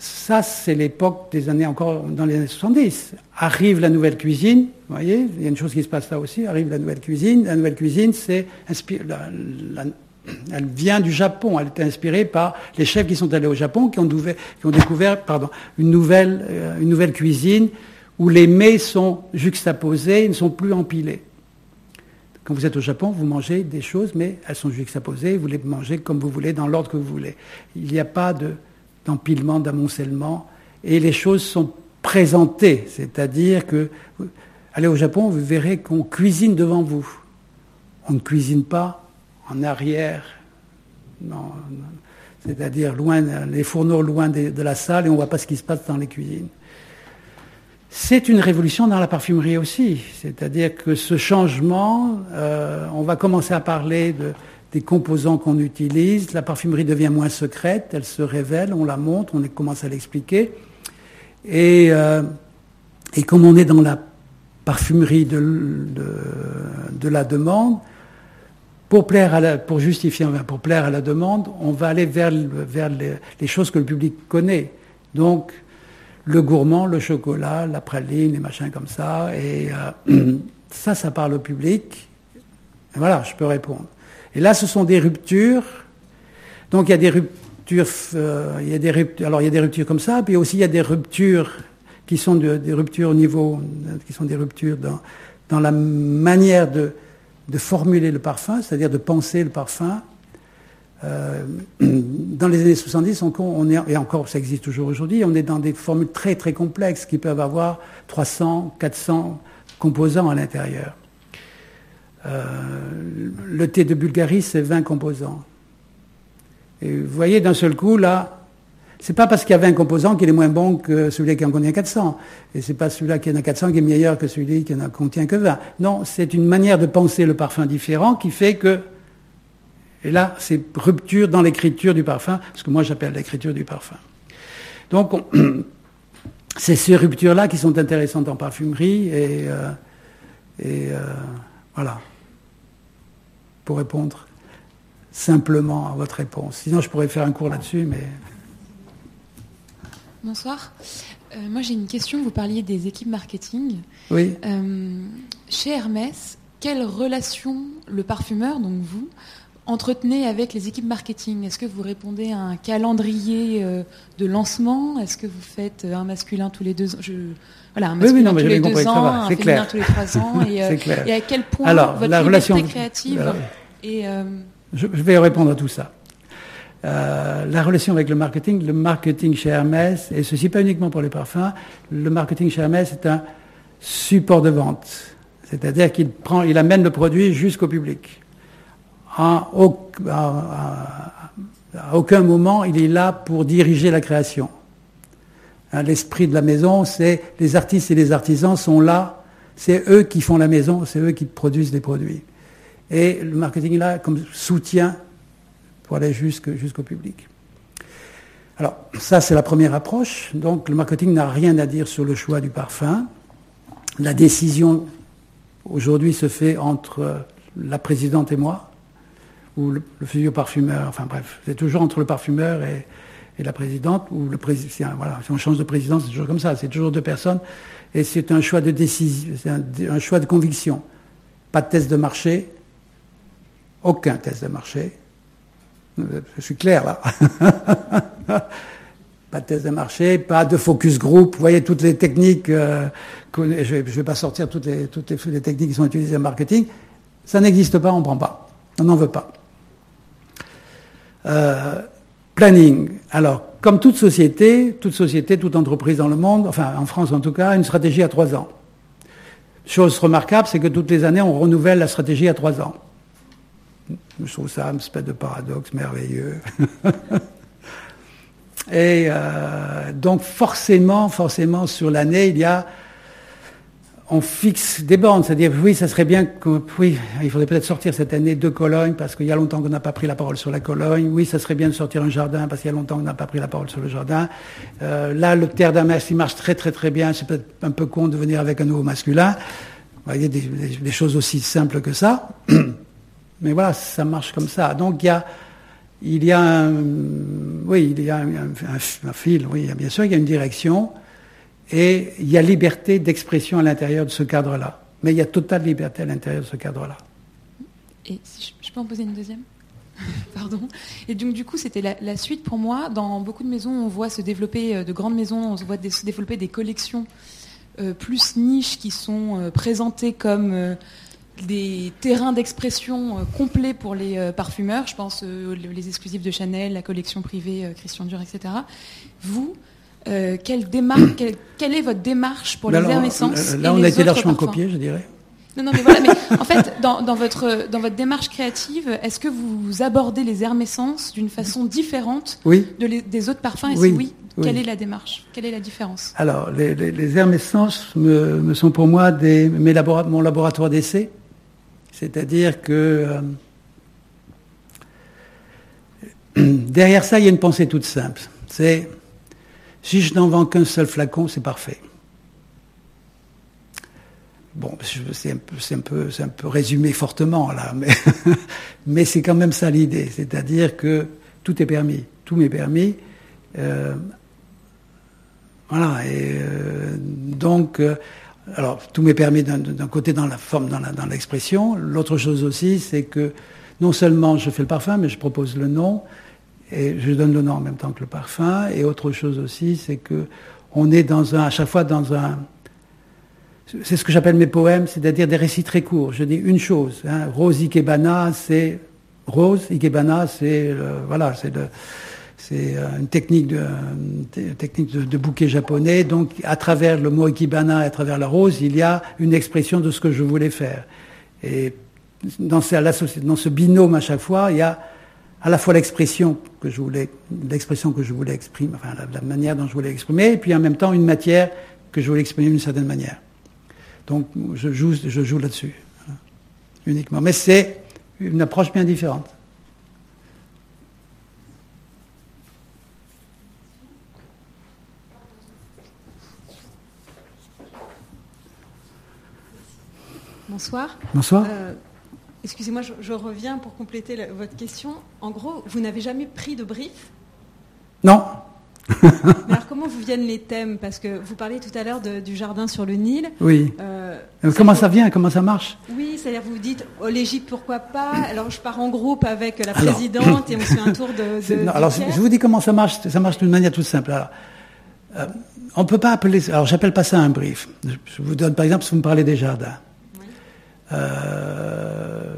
Ça, c'est l'époque des années encore dans les années 70. Arrive la nouvelle cuisine, vous voyez, il y a une chose qui se passe là aussi, arrive la nouvelle cuisine. La nouvelle cuisine, c'est elle vient du Japon, elle est inspirée par les chefs qui sont allés au Japon, qui ont, découvert pardon, une, nouvelle, euh, une nouvelle cuisine où les mets sont juxtaposés, ils ne sont plus empilés. Quand vous êtes au Japon, vous mangez des choses, mais elles sont juxtaposées, vous les mangez comme vous voulez, dans l'ordre que vous voulez. Il n'y a pas d'empilement, d'amoncellement, et les choses sont présentées, c'est-à-dire que, allez au Japon, vous verrez qu'on cuisine devant vous. on ne cuisine pas en arrière, c'est-à-dire loin, les fourneaux loin de, la salle et on ne voit pas ce qui se passe dans les cuisines. C'est une révolution dans la parfumerie aussi, c'est-à-dire que ce changement, euh, on va commencer à parler de, des composants qu'on utilise, la parfumerie devient moins secrète, elle se révèle, on la montre, on commence à l'expliquer. Et, euh, comme on est dans la parfumerie de, la demande, pour, plaire à pour justifier, pour plaire à la demande, on va aller vers, vers les, choses que le public connaît. Donc, le gourmand, le chocolat, la praline, les machins comme ça. Et euh, ça, ça parle au public. Et voilà, je peux répondre. Et là, ce sont des ruptures. Donc, il y a des ruptures, euh, alors il y a des ruptures comme ça, puis aussi il y a des ruptures qui sont des ruptures au niveau, qui sont des ruptures dans, la manière de, formuler le parfum, c'est-à-dire de penser le parfum. Euh, dans les années 70, on, on est, et encore ça existe toujours aujourd'hui, on est dans des formules très très complexes qui peuvent avoir 300, 400 composants à l'intérieur. Euh, le thé de Bulgarie, c'est 20 composants. Et vous voyez d'un seul coup, là, c'est pas parce qu'il y a 20 composants qu'il est moins bon que celui qui en contient 400. Et c'est pas celui-là qui en a 400 qui est meilleur que celui qui en contient que 20. Non, c'est une manière de penser le parfum différent qui fait que, et là, c'est rupture dans l'écriture du parfum, ce que moi j'appelle l'écriture du parfum. Donc, c'est ces ruptures-là qui sont intéressantes en parfumerie et, euh, euh, voilà. Pour répondre simplement à votre réponse. Sinon, je pourrais faire un cours là-dessus, mais Bonsoir. Euh, moi, j'ai une question. Vous parliez des équipes marketing. Oui. Euh, chez Hermès, quelle relation le parfumeur, donc vous, entretenez avec les équipes marketing Est-ce que vous répondez à un calendrier euh, de lancement? Est-ce que vous faites un masculin tous les deux ans? Voilà, un masculin tous les deux ans, un féminin tous les trois ans. Et, clair. et, à quel point Alors, votre la relation créative et, je vais répondre à tout ça. Euh, la relation avec le marketing, le marketing chez Hermès, et ceci pas uniquement pour les parfums, le marketing chez Hermès est un support de vente. C'est-à-dire qu'il prend, il amène le produit jusqu'au public. À, aucun moment, il est là pour diriger la création. Hein, l'esprit de la maison, c'est les artistes et les artisans sont là, c'est eux qui font la maison, c'est eux qui produisent les produits. Et le marketing est là comme soutien pour aller jusqu'au public. Alors, ça, c'est la première approche. Donc, le marketing n'a rien à dire sur le choix du parfum. La décision, aujourd'hui, se fait entre la présidente et moi, ou le, futur parfumeur, enfin bref, c'est toujours entre le parfumeur et, la présidente, ou le président, voilà, si on change de président, c'est toujours comme ça, c'est toujours deux personnes, et c'est un choix de décision, c'est un choix de conviction. Pas de test de marché, aucun test de marché, je suis clair là. pas de test de marché, pas de focus group. Vous voyez toutes les techniques, euh, je ne vais pas sortir toutes les, toutes les, techniques qui sont utilisées en marketing. Ça n'existe pas, on ne prend pas. On n'en veut pas. Euh, planning. Alors, comme toute société, toute société, toute entreprise dans le monde, enfin en France en tout cas, une stratégie à trois ans. Chose remarquable, c'est que toutes les années, on renouvelle la stratégie à trois ans. Je trouve ça un espèce de paradoxe merveilleux. Et euh, donc forcément, forcément, sur l'année, il y a, on fixe des bornes, c'est-à-dire oui, ça serait bien que, oui, il faudrait peut-être sortir cette année deux Cologne parce qu'il y a longtemps qu'on n'a pas pris la parole sur la Cologne. Oui, ça serait bien de sortir un jardin parce qu'il y a longtemps qu'on n'a pas pris la parole sur le jardin. Euh, là, le terre d'Amas, il marche très très très bien. C'est peut-être un peu con de venir avec un nouveau masculin. Il y a des, des choses aussi simples que ça. Mais voilà, ça marche comme ça. Donc il y a, il y a un, oui, il y a un, fil, oui, bien sûr, il y a une direction, et il y a liberté d'expression à l'intérieur de ce cadre-là. Mais il y a totale liberté à l'intérieur de ce cadre-là. Et si je, peux en poser une deuxième? Pardon. Et donc du coup, c'était la, suite pour moi. Dans beaucoup de maisons, on voit se développer, euh, de grandes maisons, on voit se développer des collections euh, plus niches qui sont euh, présentées comme des terrains d'expression complets pour les parfumeurs. Je pense les exclusifs de Chanel, la collection privée Christian Dior, etc. Vous, quelle, démarche, quelle, est votre démarche pour les Hermessances Là, on a été largement copié, je dirais. Non, non, mais voilà, mais en fait, dans, dans votre, dans votre démarche créative, est-ce que vous abordez les hermescences d'une façon différente Oui. de les- des autres parfums? Et Oui, si oui, oui. quelle est la démarche? Quelle est la différence? Alors, les, les, les hermescences me, me sont pour moi des, mes labora- mon laboratoire d'essai. C'est-à-dire que euh, derrière ça, il y a une pensée toute simple. C'est si je n'en vends qu'un seul flacon, c'est parfait. Bon, c'est un, peu- résumé fortement là, mais, c'est quand même ça l'idée. C'est-à-dire que tout est permis, tout m'est permis. Euh, voilà, et euh, donc, euh, alors tout m'est permis d'un- côté dans la forme, dans l'expression. L'autre chose aussi, c'est que non seulement je fais le parfum, mais je propose le nom et je donne le nom en même temps que le parfum. Et autre chose aussi, c'est que on est dans un, à chaque fois dans un, c'est ce que j'appelle mes poèmes, c'est-à-dire des récits très courts. Je dis une chose. Hein, Rose Ikebana, c'est Rose Ikebana, c'est voilà, c'est le- c'est euh, une technique de technique de, bouquet japonais. Donc, à travers le mot Ikebana et à travers la rose, il y a une expression de ce que je voulais faire. Et dans ce binôme à chaque fois, il y a à la fois l'expression que je voulais, l'expression que je voulais exprimer, enfin la, la manière dont je voulais exprimer, et puis en même temps une matière que je voulais exprimer d'une certaine manière. Donc je joue, je joue là-dessus voilà, uniquement. Mais c'est une approche bien différente. Bonsoir. Bonsoir. Euh, Excusez-moi, je, je reviens pour compléter la- votre question. En gros, vous n'avez jamais pris de brief. Non. Mais alors, comment vous viennent les thèmes? Parce que vous parliez tout à l'heure du jardin sur le Nil. Oui. Euh, Euh, Comment ça vient? Comment ça marche? Oui, c'est-à-dire vous vous dites oh, l'Égypte, pourquoi pas? Alors, je pars en groupe avec la Alors- présidente et on se fait un tour de. C'est- de non, alors, je vous dis comment ça marche. Ça marche d'une manière toute simple. Alors, euh, on peut pas appeler. Alors, j'appelle pas ça un brief. Je je vous donne, par exemple, si vous me parlez des jardins. Euh,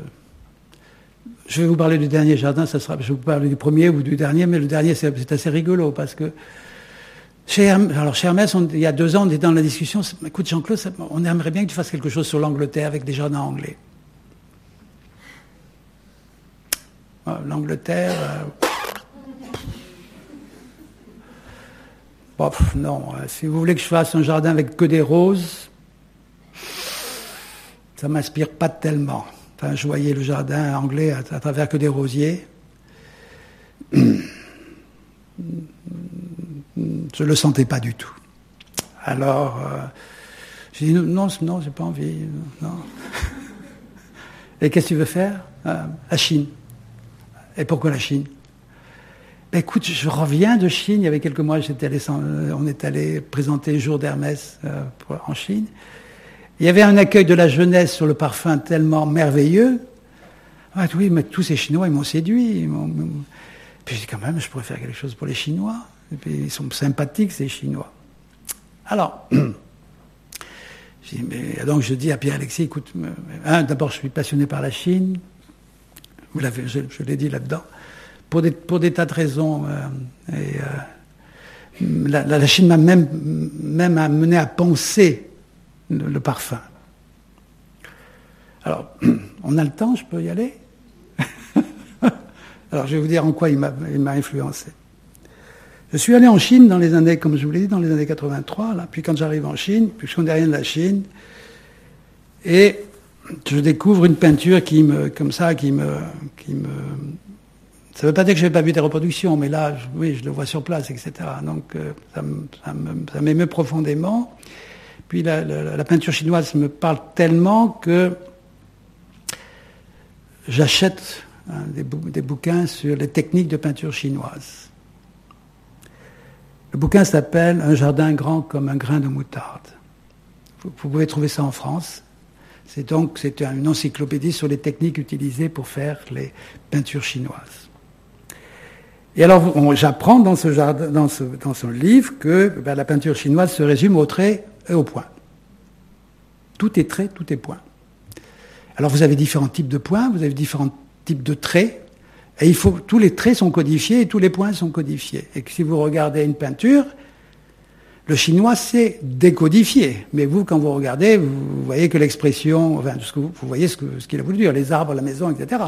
je vais vous parler du dernier jardin. Ça sera. Je vais vous parler du premier ou du dernier, mais le dernier, c'est assez rigolo parce que. Alors chez Hermès, il y a deux ans, on était dans la discussion. Écoute, Jean-Claude, on aimerait bien que tu fasses quelque chose sur l'Angleterre avec des jardins anglais. Ah, L'Angleterre. euh, non, euh, si vous voulez que je fasse un jardin avec que des roses, ça m'inspire pas tellement. Je voyais le jardin anglais à, travers que des rosiers. Je le sentais pas du tout. Alors, euh, j'ai dit non, non, j'ai pas envie. Non. Et qu'est-ce que tu veux faire? Euh, La Chine. Et pourquoi la Chine? Ben écoute, je reviens de Chine. Il y avait quelques mois, euh, on est allé présenter jour d'Hermès euh, en Chine. Il y avait un accueil de la jeunesse sur le parfum tellement merveilleux. Ah, oui, mais tous ces Chinois, ils m'ont séduit. Puis j'ai dit, quand même, je pourrais faire quelque chose pour les Chinois. Et puis, ils sont sympathiques, ces Chinois. Alors, dit, mais- donc je dis à Pierre-Alexis, écoute, euh, un, d'abord, je suis passionné par la Chine. Vous l'avez, je, je l'ai dit là-dedans pour des, tas de raisons. euh, euh, la, Chine m'a même amené à penser le, parfum. Alors, on a le temps, je peux y aller? Alors, je vais vous dire en quoi il m'a influencé. Je suis allé en Chine dans les années, comme je vous l'ai dit, dans les années 83. Là. Puis quand j'arrive en Chine, puis je connais rien de la Chine, et je découvre une peinture qui me, comme ça, qui me, qui me, ça ne veut pas dire que je n'ai pas vu des reproductions, mais là, oui, je le vois sur place, etc. Donc, euh, ça m'émeut profondément. Puis la, peinture chinoise me parle tellement que j'achète hein, des, bou- des bouquins sur les techniques de peinture chinoise. Le bouquin s'appelle Un jardin grand comme un grain de moutarde. Vous, pouvez trouver ça en France. C'est donc c'est une encyclopédie sur les techniques utilisées pour faire les peintures chinoises. Et alors, j'apprends dans ce, dans, ce, dans livre que ben, la peinture chinoise se résume au trait au point. Tout est trait, tout est point. Alors, vous avez différents types de points, vous avez différents types de traits, et il faut, tous les traits sont codifiés et tous les points sont codifiés. Et si vous regardez une peinture, Le chinois, c'est décodifié. Mais vous, quand vous regardez, vous voyez que l'expression, enfin, vous, voyez ce qu'il a voulu dire, les arbres, la maison, etc.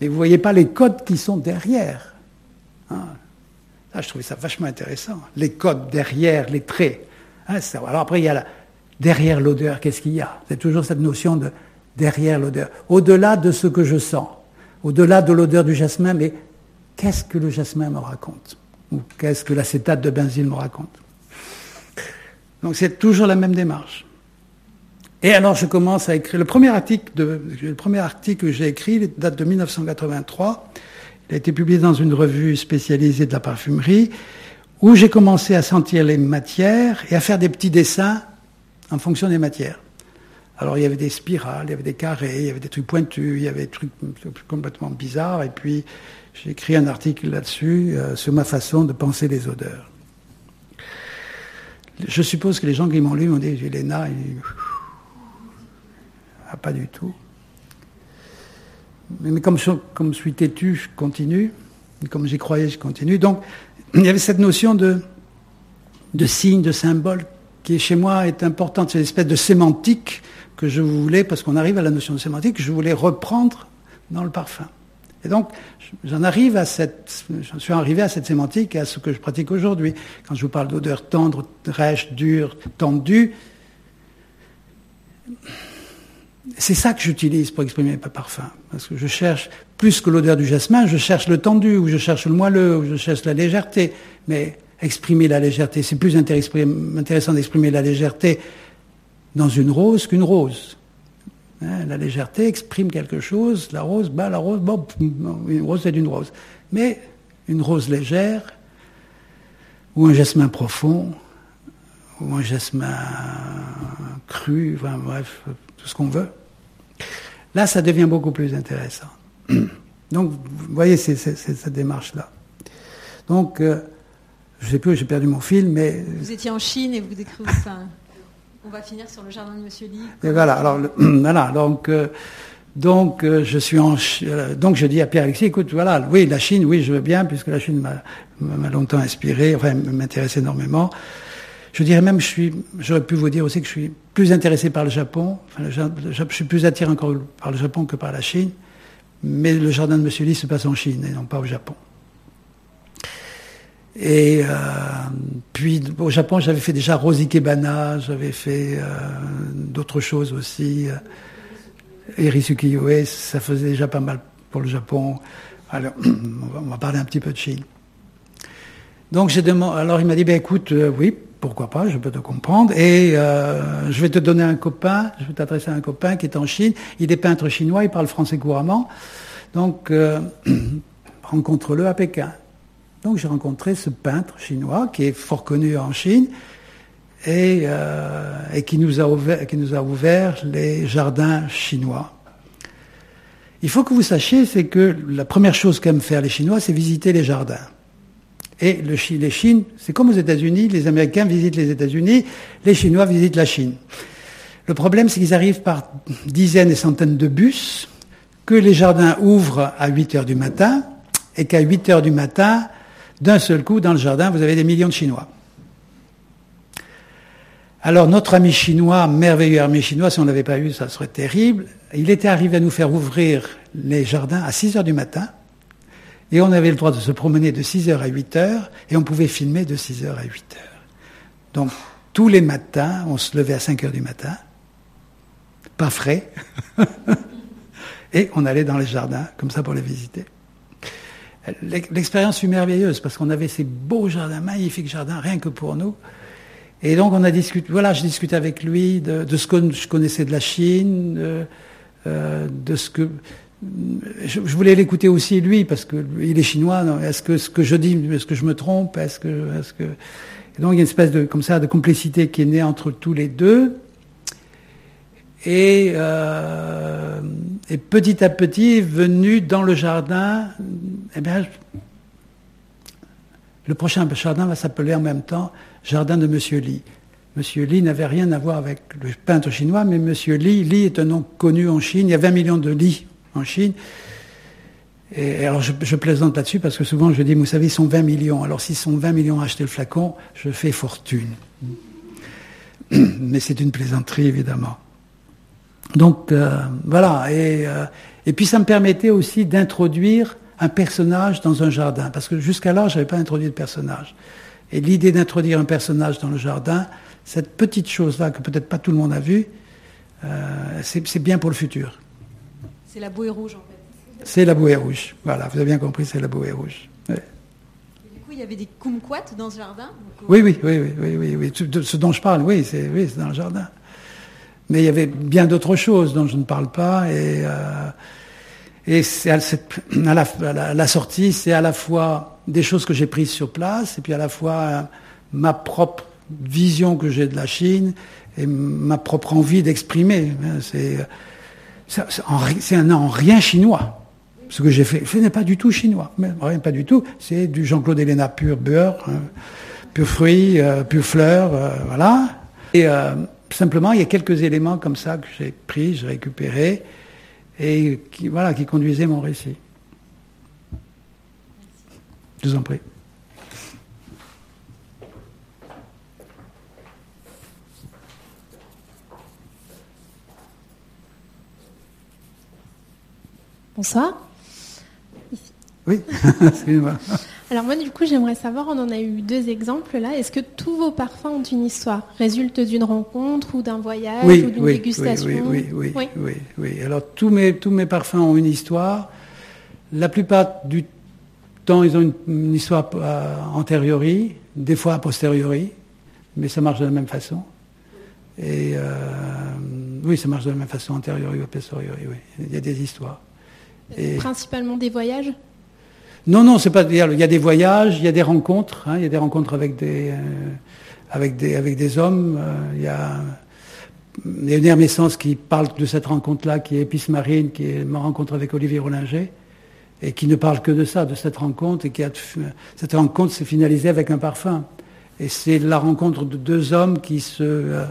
Mais vous ne voyez pas les codes qui sont derrière. Hein. Ah, je trouvais ça vachement intéressant. Les codes derrière les traits. Ça- alors après, il y a derrière l'odeur, qu'est-ce qu'il y a? C'est toujours cette notion de derrière l'odeur. Au-delà de ce que je sens, au-delà de l'odeur du jasmin, mais qu'est-ce que le jasmin me raconte? Ou qu'est-ce que l'acétate de benzyle me raconte? Donc c'est toujours la même démarche. Et alors je commence à écrire. Le premier article, le premier article que j'ai écrit date de 1983. Il a été publié dans une revue spécialisée de la parfumerie, où j'ai commencé à sentir les matières et à faire des petits dessins en fonction des matières. Alors il y avait des spirales, il y avait des carrés, il y avait des trucs pointus, il y avait des trucs complètement bizarres. Et puis j'ai écrit un article là-dessus euh, sur ma façon de penser les odeurs. Je suppose que les gens qui m'ont lu m'ont dit, Elena, il... ah, pas du tout. Mais, comme, je, suis têtu, je continue. Comme j'y croyais, je continue. Donc, il y avait cette notion de, signe, de symbole, qui chez moi est importante. C'est une espèce de sémantique que je voulais, parce qu'on arrive à la notion de sémantique, que je voulais reprendre dans le parfum. Et donc, j'en arrive à cette, j'en suis arrivé à cette sémantique et à ce que je pratique aujourd'hui. Quand je vous parle d'odeur tendre, rêche, dure, tendue, c'est ça que j'utilise pour exprimer mes parfums. Parce que je cherche, plus que l'odeur du jasmin, je cherche le tendu, ou je cherche le moelleux, ou je cherche la légèreté. Mais exprimer la légèreté, c'est plus intéressant d'exprimer la légèreté dans une rose qu'une rose. Hein, la légèreté exprime quelque chose, la rose, bah, la rose, bon, une rose c'est une rose. Mais une rose légère, ou un jasmin profond, ou un jasmin cru, enfin, bref, tout ce qu'on veut. Là, ça devient beaucoup plus intéressant. Donc, vous voyez, c'est cette démarche-là. Donc, euh, je ne sais plus, j'ai perdu mon fil, mais... Vous étiez en Chine et vous décrivez ça. On va finir sur le jardin de Monsieur Lee. Et voilà, alors, le, voilà, donc... Euh, donc, euh, je suis en, euh, donc je dis à Pierre-Alexis, écoute, voilà, oui, la Chine, oui, je veux bien, puisque la Chine m'a longtemps inspiré, enfin, m'intéresse énormément. Je dirais même, je suis, j'aurais pu vous dire aussi que je suis plus intéressé par le Japon. Je suis plus attiré encore par le Japon que par la Chine. Mais le jardin de Monsieur Lee se passe en Chine et non pas au Japon. Et euh, puis au Japon, j'avais fait déjà Rosikebana, j'avais fait euh, d'autres choses aussi. Erisuki Yoe, ça faisait déjà pas mal pour le Japon. Alors, on va parler un petit peu de Chine. Donc j'ai demandé, alors il m'a dit, ben écoute, euh, oui, pourquoi pas, je peux te comprendre. Et euh, je vais te donner un copain, je vais t'adresser à un copain qui est en Chine. Il est peintre chinois, il parle français couramment. Donc euh, rencontre-le à Pékin. Donc j'ai rencontré ce peintre chinois qui est fort connu en Chine et, euh, et qui, nous a ouvert, qui nous a ouvert les jardins chinois. Il faut que vous sachiez, c'est que la première chose qu'aiment faire les Chinois, c'est visiter les jardins. Et le, les Chines, c'est comme aux États-Unis, les Américains visitent les États-Unis, les Chinois visitent la Chine. Le problème, c'est qu'ils arrivent par dizaines et centaines de bus, que les jardins ouvrent à 8 heures du matin, et qu'à 8 heures du matin, d'un seul coup, dans le jardin, vous avez des millions de Chinois. Alors notre ami chinois, merveilleux ami chinois, si on ne l'avait pas eu, ça serait terrible, il était arrivé à nous faire ouvrir les jardins à 6 heures du matin, et on avait le droit de se promener de 6h à 8h, et on pouvait filmer de 6h à 8h. Donc, tous les matins, on se levait à 5h du matin, pas frais, et on allait dans les jardins, comme ça pour les visiter. L'expérience fut merveilleuse, parce qu'on avait ces beaux jardins, magnifiques jardins, rien que pour nous. Et donc, on a discuté, voilà, je discutais avec lui de, ce que je connaissais de la Chine, de, euh, de ce que, je, voulais l'écouter aussi lui parce que il est chinois. Est-ce que ce que je dis, est-ce que je me trompe Est-ce que, donc il y a une espèce de comme ça de complicité qui est née entre tous les deux. Et, euh, et petit à petit, venu dans le jardin, eh bien, le prochain jardin va s'appeler en même temps Jardin de Monsieur Li. Monsieur Li n'avait rien à voir avec le peintre chinois, mais Monsieur Li, Li est un nom connu en Chine. Il y a 20 millions de Li en Chine. Et alors je, plaisante là-dessus parce que souvent je dis, vous savez, ils sont 20 millions. Alors s'ils sont 20 millions à acheter le flacon, je fais fortune. Mais c'est une plaisanterie, évidemment. Donc euh, voilà. Et, euh, et puis ça me permettait aussi d'introduire un personnage dans un jardin. Parce que jusqu'à là, je n'avais pas introduit de personnage. Et l'idée d'introduire un personnage dans le jardin, cette petite chose-là que peut-être pas tout le monde a vue, euh, c'est bien pour le futur. C'est la bouée rouge en fait. C'est la bouée rouge. Voilà, vous avez bien compris, c'est la bouée rouge. du coup, il y avait des kumquats dans ce jardin oui, oui, oui, oui, oui, oui, Ce dont je parle, oui, c'est oui, dans le jardin. Mais il y avait bien d'autres choses dont je ne parle pas. Et, euh, et c'est à, à, la, la, sortie, c'est à la fois des choses que j'ai prises sur place, et puis à la fois euh, ma propre vision que j'ai de la Chine et ma propre envie d'exprimer. C'est en, en rien chinois. Ce que j'ai fait, ce n'est pas du tout chinois, mais rien pas du tout. C'est du Jean-Claude Héléna pur beurre, hein, pur fruit, euh, pur fleur, euh, voilà. Et euh, simplement, il y a quelques éléments comme ça que j'ai pris, j'ai récupéré, et voilà, qui conduisaient mon récit. Je vous en prie. Bonsoir. Oui, excusez-moi. Alors moi, du coup, j'aimerais savoir, on en a eu deux exemples là. Est-ce que tous vos parfums ont une histoire? Résulte d'une rencontre ou d'un voyage ou d'une dégustation? oui oui, oui, oui, oui, Alors tous mes, tous mes parfums ont une histoire. La plupart du temps, ils ont une, histoire euh, antériori, des fois a posteriori, mais ça marche de la même façon. Et euh, oui, ça marche de la même façon, antériori ou posteriori, oui. Il y a des histoires. Principalement des voyages Non, non, c'est pas. Il y a des voyages, il y a des rencontres. Hein, il y a des rencontres avec des, euh, avec des, avec des hommes. Euh, il, y a, il, y a, une qui parle de cette rencontre-là, qui est Épice Marine, qui est ma rencontre avec Olivier Rollinger, et qui ne parle que de ça, de cette rencontre, et qui a, cette rencontre s'est finalisée avec un parfum. Et c'est la rencontre de deux hommes qui se, euh,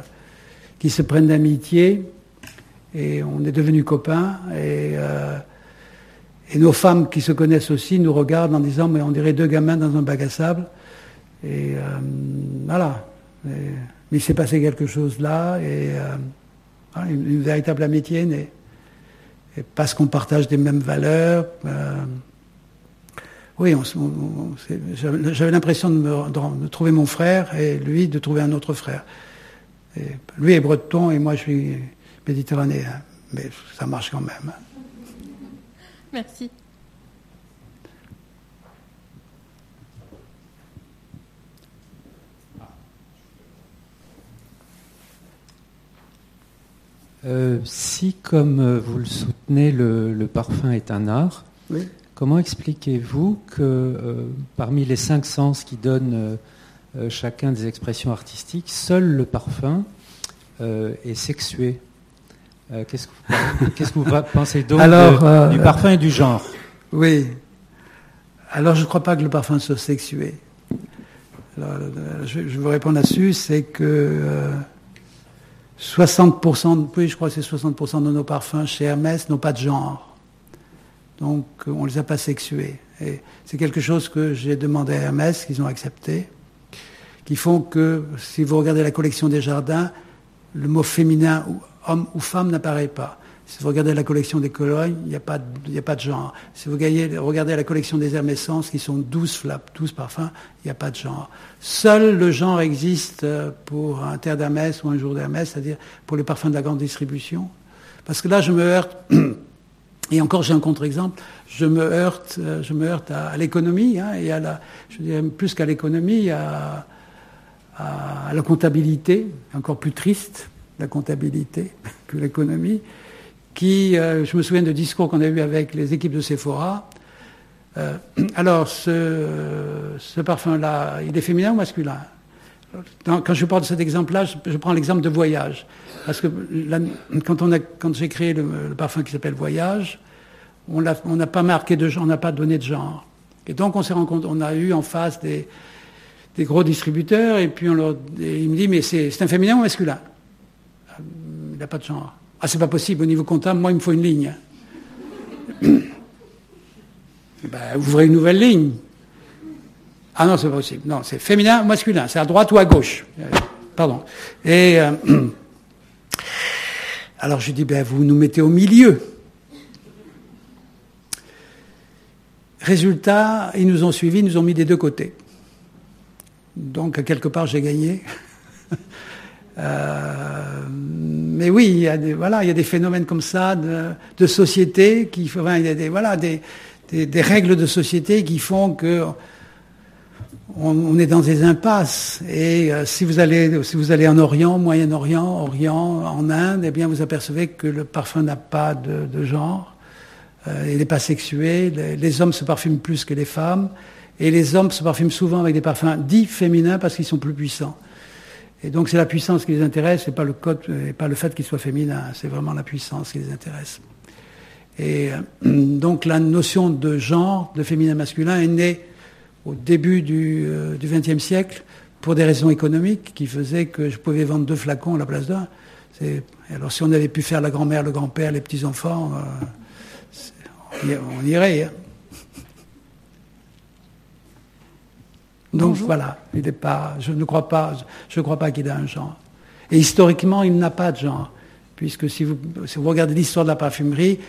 qui se prennent d'amitié, et on est devenus copains, et et nos femmes qui se connaissent aussi nous regardent en disant, mais on dirait deux gamins dans un bac à sable. Et euh, voilà. mais il s'est passé quelque chose là, et euh, une, véritable amitié née. Et parce qu'on partage des mêmes valeurs. Euh, oui, j'avais l'impression de, trouver mon frère et lui de trouver un autre frère. Lui est breton et moi je suis méditerranéen. Mais ça marche quand même. Merci. Euh, si, comme euh, vous le soutenez, le, parfum est un art, comment expliquez-vous que euh, parmi les cinq sens qui donnent chacun des expressions artistiques, seul le parfum est sexué? Euh, qu'est-ce, que vous, pensez donc euh, du parfum et du genre Oui. Alors, je ne crois pas que le parfum soit sexué. je, vais vous répondre là-dessus, c'est que 60%, euh, oui, je crois que c'est 60% de nos parfums chez Hermès n'ont pas de genre. Donc, on ne les a pas sexués. Et c'est quelque chose que j'ai demandé à Hermès, qu'ils ont accepté, qui font que, si vous regardez la collection des jardins, le mot féminin homme ou femme n'apparaît pas. Si vous regardez la collection des colognes, il n'y a, pas de, genre. Si vous regardez la collection des hermescences, qui sont 12 flaps, 12 parfums, il n'y a pas de genre. Seul le genre existe pour un terre d'Hermès ou un jour d'Hermès, c'est-à-dire pour les parfums de la grande distribution. Parce que là, je me heurte, et encore j'ai un contre-exemple, je me heurte, je me heurte à, l'économie, hein, et à la, je dirais plus qu'à l'économie, à la comptabilité, encore plus triste, la comptabilité que l'économie, qui, euh, je me souviens de discours qu'on a eu avec les équipes de Sephora. Euh, alors, ce, parfum-là, il est féminin ou masculin? Quand je parle de cet exemple-là, je, prends l'exemple de voyage. Parce que quand, quand j'ai créé le, parfum qui s'appelle Voyage, on n'a pas marqué de genre, on n'a pas donné de genre. Et donc, on s'est rencontré, on a eu en face des, gros distributeurs, et puis on leur, il me dit, mais c'est un féminin ou masculin? Il n'y a pas de genre. Ah, c'est pas possible au niveau comptable, moi, il me faut une ligne. ben, ouvrez une nouvelle ligne. Ah non, c'est pas possible. Non, c'est féminin ou masculin. C'est à droite ou à gauche. Euh, pardon. Et euh, alors je dis, ben, vous nous mettez au milieu. Résultat, ils nous ont suivis, ils nous ont mis des deux côtés. Donc, quelque part, j'ai gagné. Euh, mais oui, il y a des, voilà, il y a des phénomènes comme ça de, société qui, il des, voilà, des, des, règles de société qui font que on, est dans des impasses. Et euh, si vous allez, si vous allez en Orient, Moyen-Orient, Orient, en Inde, eh bien, vous apercevez que le parfum n'a pas de, de genre. Euh, il n'est pas sexué. Les, les, hommes se parfument plus que les femmes. Et les hommes se parfument souvent avec des parfums dits féminins parce qu'ils sont plus puissants. Et donc c'est la puissance qui les intéresse, et pas le et pas le fait qu'ils soient féminins. C'est vraiment la puissance qui les intéresse. Et euh, donc la notion de genre, de féminin-masculin, est née au début du XXe euh, siècle pour des raisons économiques qui faisaient que je pouvais vendre deux flacons à la place d'un. Alors si on avait pu faire la grand-mère, le grand-père, les petits-enfants, euh, on irait. Hein. Donc voilà, il pas, je ne crois pas, je crois pas qu'il ait un genre. Et historiquement, il n'a pas de genre, puisque si vous, regardez l'histoire de la parfumerie,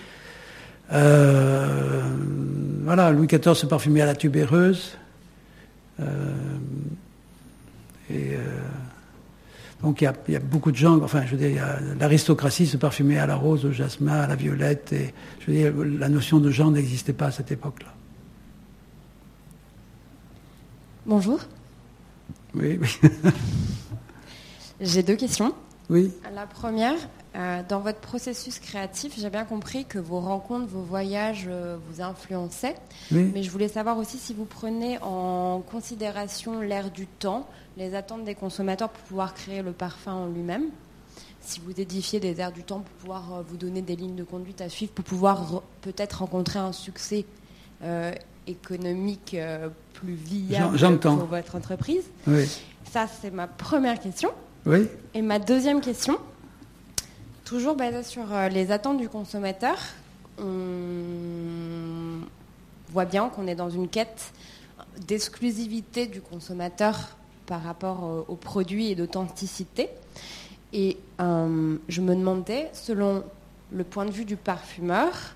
euh, voilà, Louis XIV se parfumait à la tubéreuse. Euh, et euh, donc il y, a, beaucoup de gens, enfin je veux dire, l'aristocratie se parfumait à la rose, au jasmin, à la violette, et je veux dire, la notion de genre n'existait pas à cette époque-là. Bonjour. Oui, oui. J'ai deux questions. Oui. La première, euh, dans votre processus créatif, j'ai bien compris que vos rencontres, vos voyages euh, vous influençaient. Oui. Mais je voulais savoir aussi si vous prenez en considération l'ère du temps, les attentes des consommateurs pour pouvoir créer le parfum en lui-même. Si vous édifiez des airs du temps pour pouvoir euh, vous donner des lignes de conduite à suivre, pour pouvoir peut-être rencontrer un succès économique plus viable pour votre entreprise oui. Ça, c'est ma première question. Oui. Et ma deuxième question, toujours basée sur euh, les attentes du consommateur, on voit bien qu'on est dans une quête d'exclusivité du consommateur par rapport euh, aux produits et d'authenticité. Et euh, je me demandais, selon le point de vue du parfumeur,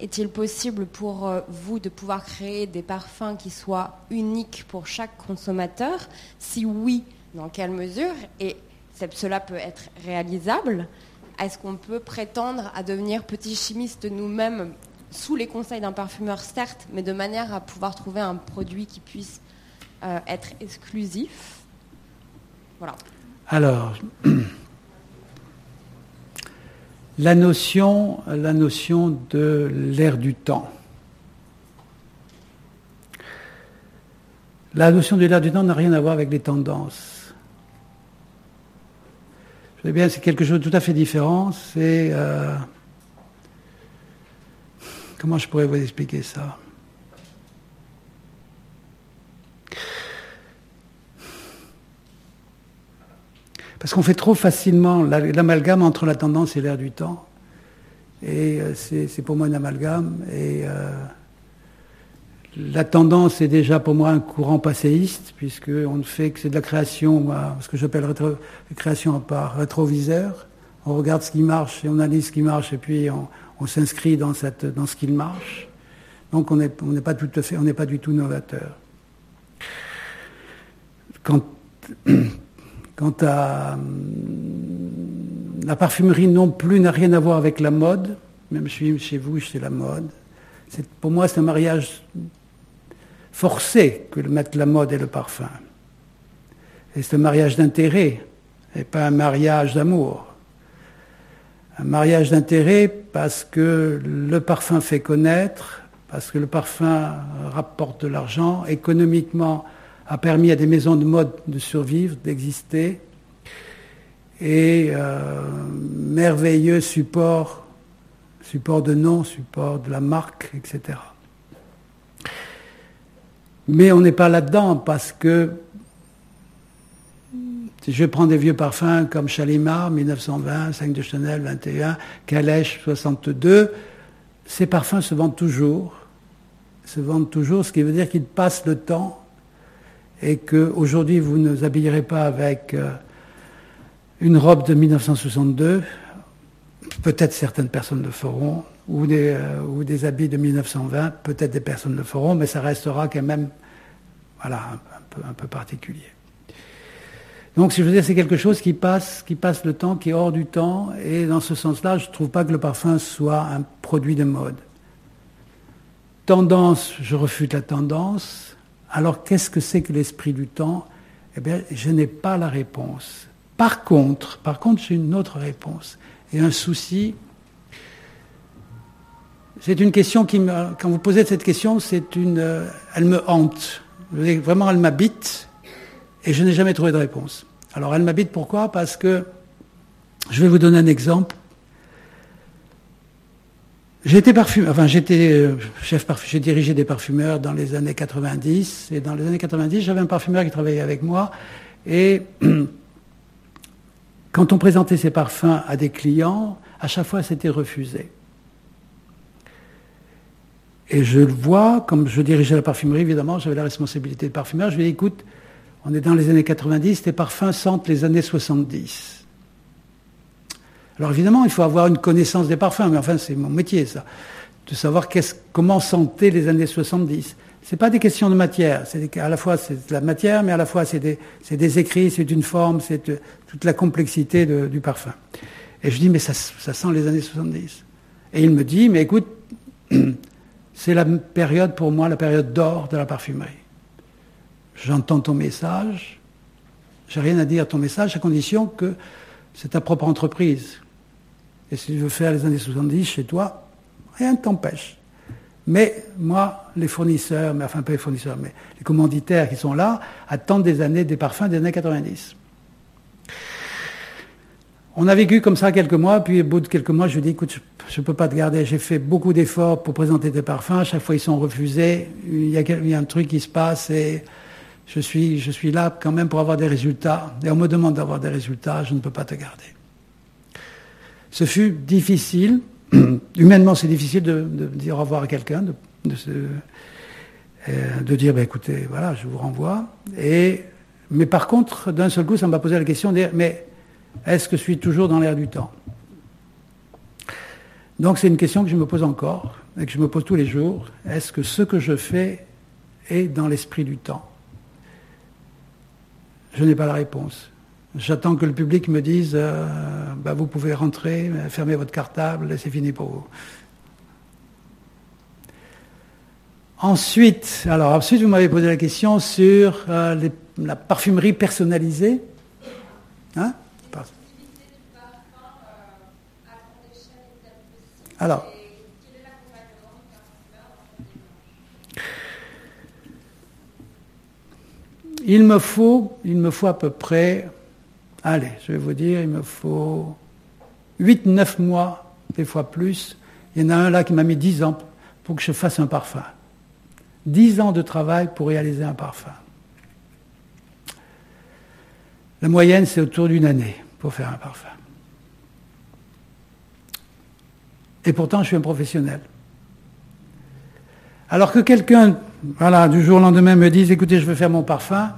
est-il possible pour euh, vous de pouvoir créer des parfums qui soient uniques pour chaque consommateur? Si oui, dans quelle mesure? Et cela peut être réalisable. Est-ce qu'on peut prétendre à devenir petit chimiste nous-mêmes sous les conseils d'un parfumeur, certes, mais de manière à pouvoir trouver un produit qui puisse euh, être exclusif? Voilà. Alors, la notion, la notion de l'ère du temps. La notion de l'ère du temps n'a rien à voir avec les tendances. Je bien, c'est quelque chose de tout à fait différent. C'est euh, comment je pourrais vous expliquer ça? Parce qu'on fait trop facilement l'amalgame entre la tendance et l'air du temps. Et euh, c'est pour moi un amalgame. Et euh, la tendance est déjà pour moi un courant passéiste, puisqu'on ne fait que c'est de la création, ce que j'appelle création par rétroviseur. On regarde ce qui marche et on analyse ce qui marche et puis on, s'inscrit dans, ce qui marche. Donc on n'est pas pas du tout novateur. Quand Quant à hum, la parfumerie non plus n'a rien à voir avec la mode, même chez, chez vous, c'est la mode. Pour moi, c'est un mariage forcé que de mettre la mode et le parfum. Et c'est un mariage d'intérêt, et pas un mariage d'amour. Un mariage d'intérêt parce que le parfum fait connaître, parce que le parfum rapporte de l'argent, économiquement a permis à des maisons de mode de survivre, d'exister, et euh, merveilleux support, support de nom, support de la marque, etc. Mais on n'est pas là-dedans parce que si je prends des vieux parfums comme Chalimar, 1920, 5 de Chanel, 21, Calèche, 62, ces parfums se vendent toujours se vendent toujours, ce qui veut dire qu'ils passent le temps et qu'aujourd'hui vous ne vous habillerez pas avec euh, une robe de 1962, peut-être certaines personnes le feront, ou des, euh, habits de 1920, peut-être des personnes le feront, mais ça restera quand même voilà, un, peu, particulier. Donc, si je veux dire, c'est quelque chose qui passe, qui passe le temps, qui est hors du temps, et dans ce sens-là, je ne trouve pas que le parfum soit un produit de mode. Tendance, je refute la tendance. Alors, qu'est-ce que c'est que l'esprit du temps? Eh bien, je n'ai pas la réponse. Par contre, par contre, j'ai une autre réponse et un souci. C'est une question qui me, quand vous posez cette question, c'est une, euh, elle me hante. Vraiment, elle m'habite et je n'ai jamais trouvé de réponse. Alors, elle m'habite pourquoi? Parce que je vais vous donner un exemple. J'étais parfumeur, enfin j'étais euh, chef parfumeur, j'ai dirigé des parfumeurs dans les années 90 et dans les années 90 j'avais un parfumeur qui travaillait avec moi et Quand on présentait ces parfums à des clients, à chaque fois c'était refusé. Et je le vois, comme je dirigeais la parfumerie, évidemment, j'avais la responsabilité de parfumeur, je lui ai dit, écoute, on est dans les années 90, tes parfums sentent les années 70. Alors évidemment, il faut avoir une connaissance des parfums, mais enfin c'est mon métier ça, de savoir comment sentaient les années 70. Ce n'est pas des questions de matière. C'est à la fois c'est de la matière, mais à la fois c'est des, écrits, c'est une forme, c'est toute la complexité du parfum. Et je dis, mais ça, ça, sent les années 70. Et il me dit, mais écoute, c'est la période pour moi, la période d'or de la parfumerie. J'entends ton message, j'ai rien à dire à ton message, à condition que c'est ta propre entreprise. Et si tu veux faire les années 70 chez toi, rien ne t'empêche. Mais moi, les fournisseurs, mais enfin pas les fournisseurs, mais les commanditaires qui sont là, attendent des années, des parfums des années 90. On a vécu comme ça quelques mois, puis au bout de quelques mois, je lui dit, écoute, je ne peux pas te garder, j'ai fait beaucoup d'efforts pour présenter tes parfums, à chaque fois ils sont refusés, il y, a, il y a un truc qui se passe et je suis, je suis là quand même pour avoir des résultats, et on me demande d'avoir des résultats, je ne peux pas te garder. Ce fut difficile, humainement, c'est difficile de, dire au revoir à quelqu'un, de, euh, de, dire, bah, écoutez, voilà, je vous renvoie. Mais par contre, d'un seul coup, ça m'a posé la question de dire, mais est-ce que je suis toujours dans l'air du temps? Donc c'est une question que je me pose encore et que je me pose tous les jours. Est-ce que ce que je fais est dans l'esprit du temps? Je n'ai pas la réponse. J'attends que le public me dise euh, bah, vous pouvez rentrer, fermer votre cartable, c'est fini pour vous. Ensuite, alors ensuite vous m'avez posé la question sur euh, la parfumerie personnalisée. Hein? Alors, il me faut, il me faut à peu près Allez, je vais vous dire, il me faut 8-9 mois, des fois plus. Il y en a un là qui m'a mis 10 ans pour que je fasse un parfum. 10 ans de travail pour réaliser un parfum. La moyenne, c'est autour d'une année pour faire un parfum. Et pourtant, je suis un professionnel. Alors que quelqu'un, voilà, du jour au lendemain me dise, écoutez, je veux faire mon parfum,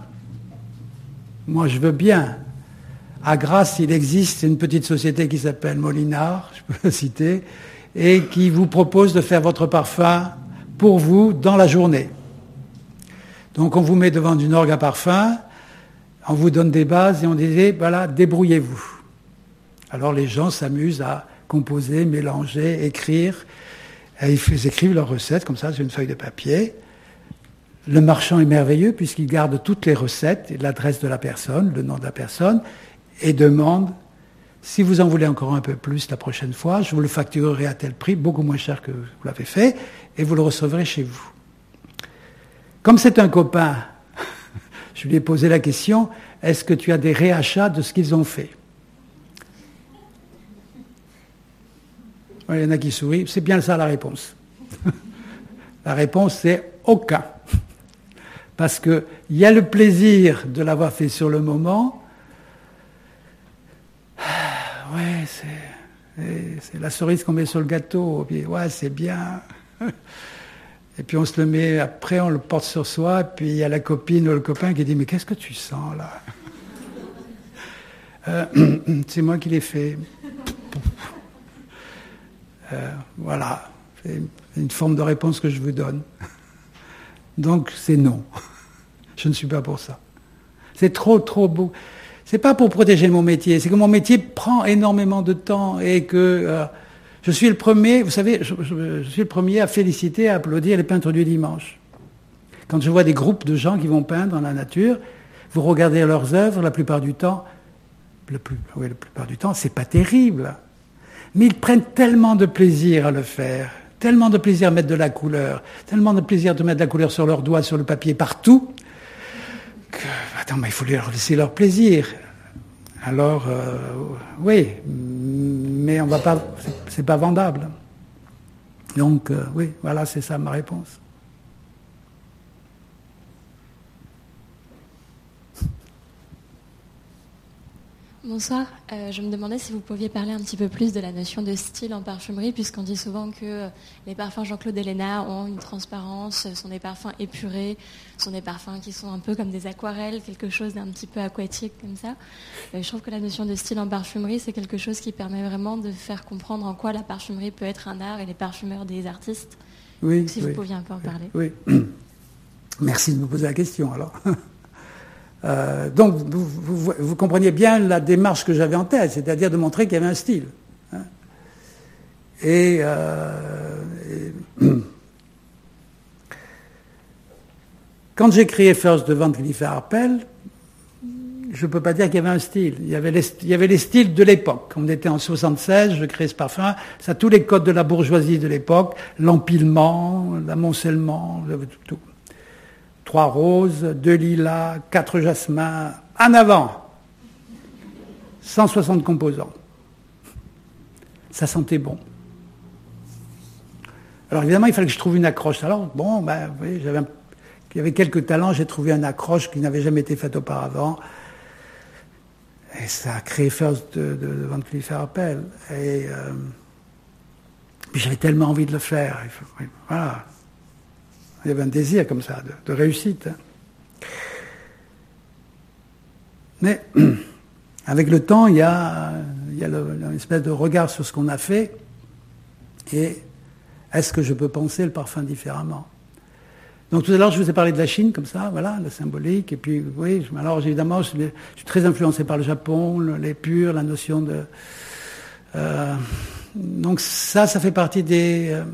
moi je veux bien, à Grasse, il existe une petite société qui s'appelle Molinard, je peux la citer, et qui vous propose de faire votre parfum pour vous dans la journée. Donc on vous met devant une orgue à parfum, on vous donne des bases et on dit, voilà, débrouillez-vous. Alors les gens s'amusent à composer, mélanger, écrire. Ils écrivent leurs recettes comme ça sur une feuille de papier. Le marchand est merveilleux puisqu'il garde toutes les recettes, l'adresse de la personne, le nom de la personne, et demande si vous en voulez encore un peu plus la prochaine fois, je vous le facturerai à tel prix, beaucoup moins cher que vous l'avez fait, et vous le recevrez chez vous. Comme c'est un copain, je lui ai posé la question, est-ce que tu as des réachats de ce qu'ils ont fait? Il y en a qui sourient, c'est bien ça la réponse. la réponse c'est aucun. Parce qu'il y a le plaisir de l'avoir fait sur le moment, ouais, c'est la cerise qu'on met sur le gâteau. ouais, c'est bien. Et puis on se le met, après on le porte sur soi, puis il y a la copine ou le copain qui dit Mais qu'est-ce que tu sens là? Euh, C'est moi qui l'ai fait. Euh, voilà, c'est une forme de réponse que je vous donne. Donc c'est non. Je ne suis pas pour ça. C'est trop, trop beau. C'est pas pour protéger mon métier, c'est que mon métier prend énormément de temps et que euh, je suis le premier, vous savez, je, suis le premier à féliciter, à applaudir les peintres du dimanche. Quand je vois des groupes de gens qui vont peindre dans la nature, vous regardez leurs œuvres, la plupart du temps, le plus, oui, la plupart du temps, c'est pas terrible. Mais ils prennent tellement de plaisir à le faire, tellement de plaisir à mettre de la couleur, tellement de plaisir de mettre de la couleur sur leurs doigts, sur le papier, partout, que, attends, mais il faut leur laisser leur plaisir. Alors, euh, oui, mais on va pas, c'est pas vendable. Donc, euh, oui, voilà, c'est ça ma réponse. Bonsoir. Euh, je me demandais si vous pouviez parler un petit peu plus de la notion de style en parfumerie, puisqu'on dit souvent que euh, les parfums Jean-Claude Helena ont une transparence, sont des parfums épurés, sont des parfums qui sont un peu comme des aquarelles, quelque chose d'un petit peu aquatique comme ça. Euh, je trouve que la notion de style en parfumerie, c'est quelque chose qui permet vraiment de faire comprendre en quoi la parfumerie peut être un art et les parfumeurs des artistes. Oui. si vous pouviez un peu en parler. Oui. Merci de me poser la question alors. Euh, donc, vous, compreniez bien la démarche que j'avais en tête, c'est-à-dire de montrer qu'il y avait un style. Hein. Et, euh, quand j'ai créé First de Van Cleef Arpels, je ne peux pas dire qu'il y avait un style. Il y avait, les, il y avait les styles de l'époque. On était en 76, je crée ce parfum. Ça a tous les codes de la bourgeoisie de l'époque. L'empilement, l'amoncellement, tout trois roses, deux lilas, quatre jasmins, en avant. 160 composants. Ça sentait bon. Alors évidemment, il fallait que je trouve une accroche. Alors, bon, ben, j'avais il y avait quelques talents, j'ai trouvé une accroche qui n'avait jamais été faite auparavant. Et ça a créé First de, de, de Van Cleef. Et euh, j'avais tellement envie de le faire. Voilà. Il y avait un désir comme ça, de, réussite. Mais avec le temps, il y a, une espèce de regard sur ce qu'on a fait et est-ce que je peux penser le parfum différemment Donc tout à l'heure, je vous ai parlé de la Chine, comme ça, voilà, la symbolique. Et puis, oui, alors évidemment, je suis, très influencé par le Japon, les purs, la notion de... Euh, donc ça, ça fait partie des, euh,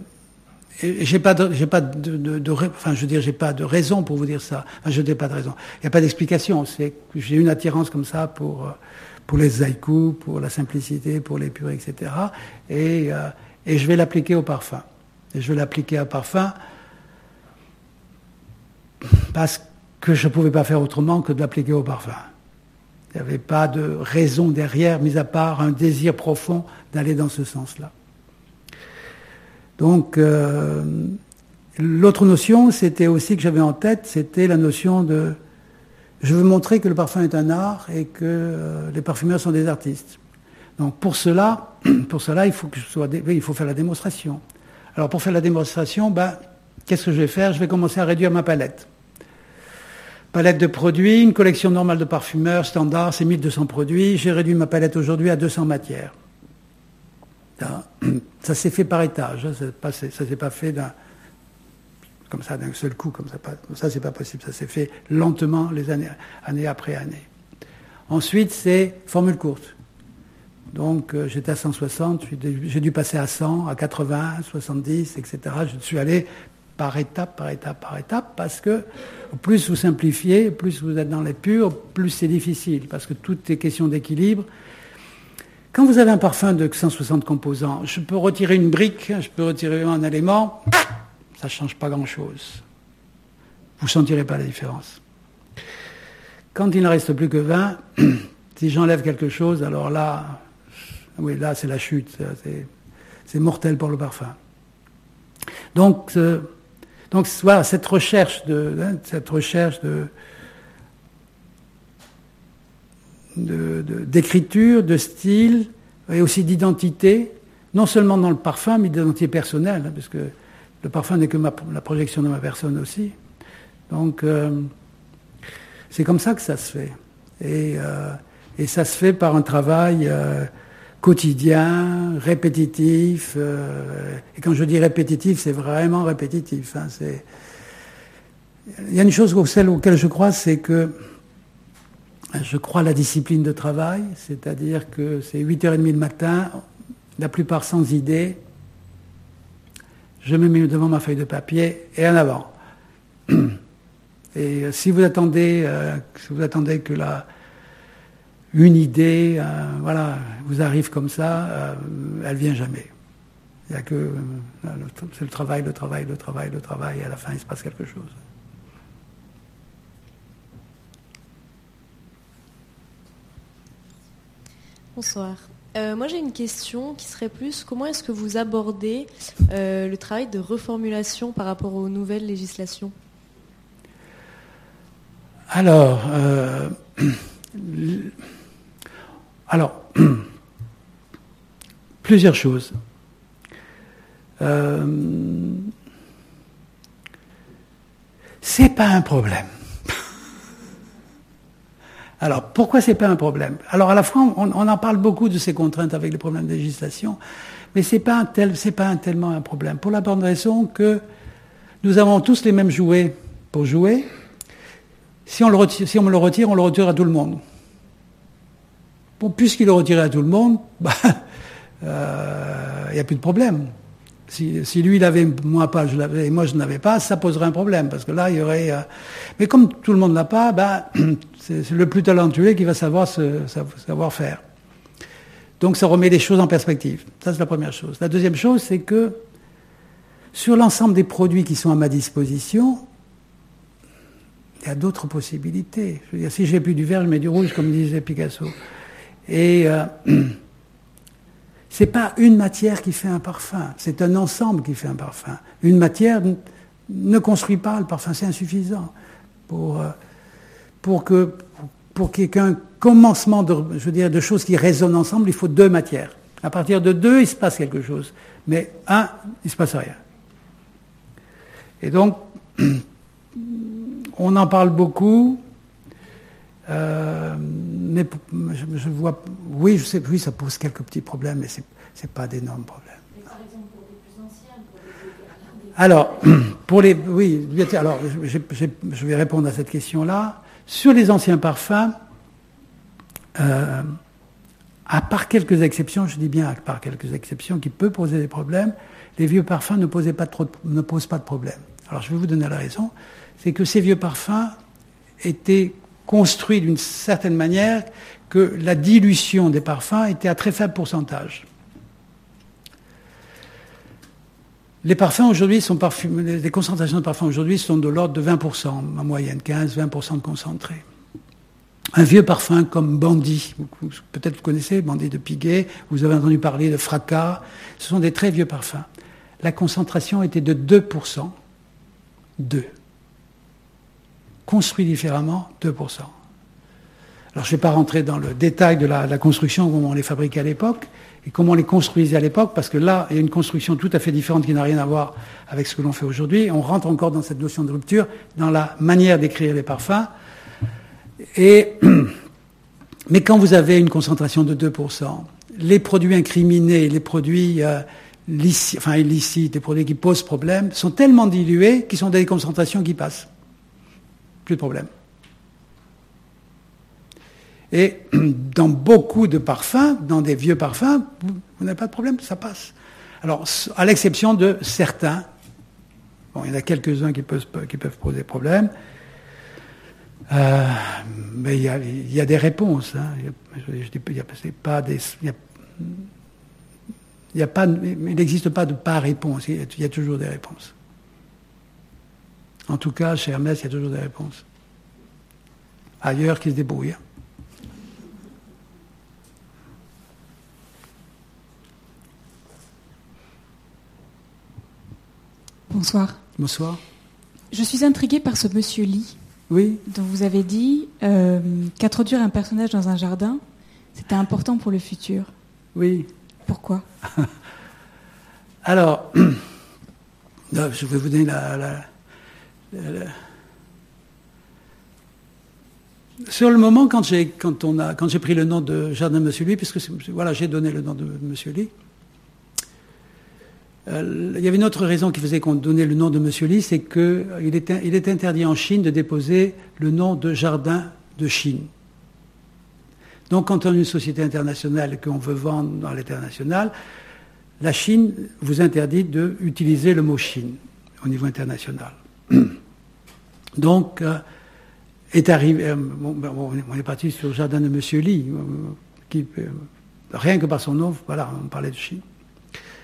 j'ai pas pas de, enfin, je veux dire, j'ai pas de raison pour vous dire ça. Je n'ai pas de raison. Il n'y a pas d'explication. C'est que j'ai une attirance comme ça pour, euh, pour les haïkus, pour la simplicité, pour les purs, etc. Et, euh, et je vais l'appliquer au parfum. Et je vais l'appliquer au parfum parce que je ne pouvais pas faire autrement que de l'appliquer au parfum. Il n'y avait pas de raison derrière, mis à part un désir profond d'aller dans ce sens-là. Donc, euh, l'autre notion, c'était aussi que j'avais en tête, c'était la notion de je veux montrer que le parfum est un art et que euh, les parfumeurs sont des artistes. Donc pour cela, pour cela, il faut faire la démonstration. Alors pour faire la démonstration, ben, qu'est-ce que je vais faire? Je vais commencer à réduire ma palette. Palette de produits, une collection normale de parfumeurs standard, c'est 1200 produits. J'ai réduit ma palette aujourd'hui à 200 matières. Ça s'est fait par étage, hein, ça ne s'est pas fait comme ça d'un seul coup, comme ça. Ça, c'est pas possible. Ça s'est fait lentement, les années, année après année. Ensuite, c'est formule courte. Donc, euh, j'étais à 160, j'ai dû passer à 100, à 80, 70, etc. Je suis allé par étape, par étape, par étape, parce que plus vous simplifiez, plus vous êtes dans les purs, plus c'est difficile, parce que tout est question d'équilibre. Quand vous avez un parfum de 160 composants, je peux retirer une brique, je peux retirer un élément, ça ne change pas grand-chose. Vous ne sentirez pas la différence. Quand il ne reste plus que 20, si j'enlève quelque chose, alors là, oui, là c'est la chute, c'est mortel pour le parfum. Donc, euh, donc voilà, cette recherche de, hein, cette recherche de, d'écriture, de, style et aussi d'identité, non seulement dans le parfum, mais d'identité personnelle, hein, parce que Le parfum n'est que la projection de ma personne aussi. Donc, c'est comme ça que ça se fait. Et, et, ça se fait par un travail quotidien, répétitif. et quand je dis répétitif, c'est vraiment répétitif. Hein, il y a une chose celle auquel je crois, c'est que je crois la discipline de travail, c'est-à-dire que c'est 8h30 le matin, la plupart sans idée. Je me mets devant ma feuille de papier et en avant. Et si vous attendez, euh, si vous attendez que la, une idée, euh, voilà, vous arrive comme ça, euh, elle vient jamais. Il y a que c'est le travail, le travail, le travail, le travail, et à la fin il se passe quelque chose. Bonsoir. Euh, moi j'ai une question qui serait plus comment est-ce que vous abordez euh, le travail de reformulation par rapport aux nouvelles législations? Alors, euh, alors plusieurs choses. c'est pas un problème. Alors, pourquoi c'est pas un problème? Alors, à la fois, on, en parle beaucoup de ces contraintes avec les problèmes de législation, mais c'est pas pas tellement un problème. Pour la bonne raison que nous avons tous les mêmes jouets pour jouer. Si on, le retire, si on me le retire, on le retire à tout le monde. Bon, puisqu'il le retire à tout le monde, il bah, n'y euh, a plus de problème. Si, lui, il avait, moi pas, je l'avais, et moi je n'avais pas, ça poserait un problème, parce que là, il y aurait... Euh, mais comme tout le monde n'a pas, ben, c'est le plus talentueux qui va savoir, savoir faire. Donc ça remet les choses en perspective. Ça, c'est la première chose. La deuxième chose, c'est que sur l'ensemble des produits qui sont à ma disposition, il y a d'autres possibilités. Je veux dire, si j'ai plus du vert, je mets du rouge, comme disait Picasso. Et... Euh, c'est pas une matière qui fait un parfum, c'est un ensemble qui fait un parfum. Une matière ne construit pas le parfum, c'est insuffisant. Pour, euh, pour que pour qu'il y ait qu'un commencement de, je de choses qui résonnent ensemble, il faut deux matières. À partir de deux, il se passe quelque chose. Mais un, il ne se passe rien. Et donc, on en parle beaucoup, euh, mais je, vois, oui, je sais, oui, ça pose quelques petits problèmes, mais ce n'est pas d'énormes problèmes. Alors, pour les, oui, alors, je, vais répondre à cette question-là. Sur les anciens parfums, euh, à part quelques exceptions, je dis bien à part quelques exceptions qui peuvent poser des problèmes, les vieux parfums ne, posaient pas trop, ne posent pas de problème. Alors, je vais vous donner la raison. C'est que ces vieux parfums étaient construit d'une certaine manière que la dilution des parfums était à très faible pourcentage. Les parfums aujourd'hui sont parfumés, les concentrations de parfums aujourd'hui sont de l'ordre de 20% en moyenne, 15-20% de concentré. Un vieux parfum comme Bandit, peut-être vous connaissez Bandit de Piguet, vous avez entendu parler de Fracas, ce sont des très vieux parfums. La concentration était de 2%. 2 construit différemment 2%. Alors je ne vais pas rentrer dans le détail de la, construction, comment on les fabriquait à l'époque, et comment on les construisait à l'époque, parce que là, il y a une construction tout à fait différente qui n'a rien à voir avec ce que l'on fait aujourd'hui. On rentre encore dans cette notion de rupture, dans la manière d'écrire les parfums. Mais quand vous avez une concentration de 2%, les produits incriminés, les produits euh, illicites, les produits qui posent problème, sont tellement dilués qu'ils sont des concentrations qui passent plus de problème. Et dans beaucoup de parfums, dans des vieux parfums, vous, n'avez pas de problème, ça passe. Alors, à l'exception de certains, bon, il y en a quelques-uns qui peuvent, poser problème, euh, mais il y, a, des réponses. Hein. Je, dis, pas des, il, n'existe pas de pas réponse. Il y a toujours des réponses. En tout cas, chez Hermès, il y a toujours des réponses. Ailleurs, qui se débrouillent. Bonsoir. Bonsoir. Je suis intriguée par ce monsieur Lee. Oui. Dont vous avez dit euh, qu'introduire un personnage dans un jardin, c'était important pour le futur. Oui. Pourquoi Alors, je vais vous donner la, sur le moment, quand j'ai quand on a quand j'ai pris le nom de Jardin Monsieur Lee, puisque voilà, j'ai donné le nom de Monsieur Lee. Euh, il y avait une autre raison qui faisait qu'on donnait le nom de Monsieur Lee, c'est qu'il est, il est interdit en Chine de déposer le nom de Jardin de Chine. Donc, quand on est une société internationale qu'on veut vendre dans l'international, la Chine vous interdit d'utiliser le mot Chine au niveau international. Donc, euh, est arrivé, euh, ben, on est parti sur le jardin de Monsieur Li, euh, qui, rien que par son nom, voilà, on parlait de Chine.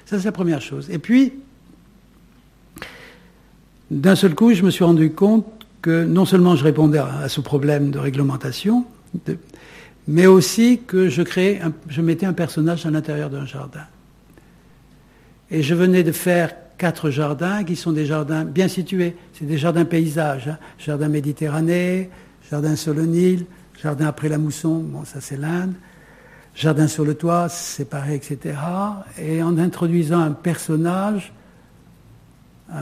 Ça, c'est la première chose. Et puis, d'un seul coup, je me suis rendu compte que non seulement je répondais à, ce problème de réglementation, mais aussi que je créais, je mettais un personnage à l'intérieur d'un jardin. Et je venais de faire quatre jardins qui sont des jardins bien situés. C'est des jardins paysages. Hein. Jardin Méditerranée, jardin sur le Nil, jardin après la mousson, bon ça c'est l'Inde, jardin sur le toit, pareil, etc. Et en introduisant un personnage, euh,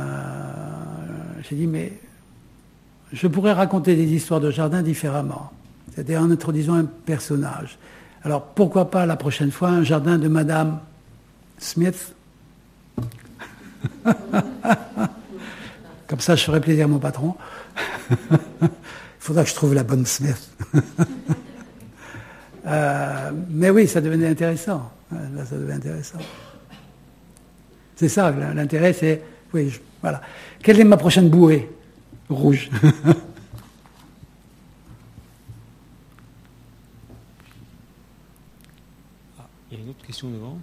j'ai dit mais je pourrais raconter des histoires de jardin différemment. C'est-à-dire en introduisant un personnage. Alors pourquoi pas la prochaine fois un jardin de Madame Smith? Comme ça, je ferai plaisir à mon patron. Il faudra que je trouve la bonne Smith. Euh, mais oui, ça devenait intéressant. Ça intéressant. C'est ça, l'intérêt, c'est. Oui, voilà. Quelle est ma prochaine bouée Rouge? Ah, il y a une autre question devant.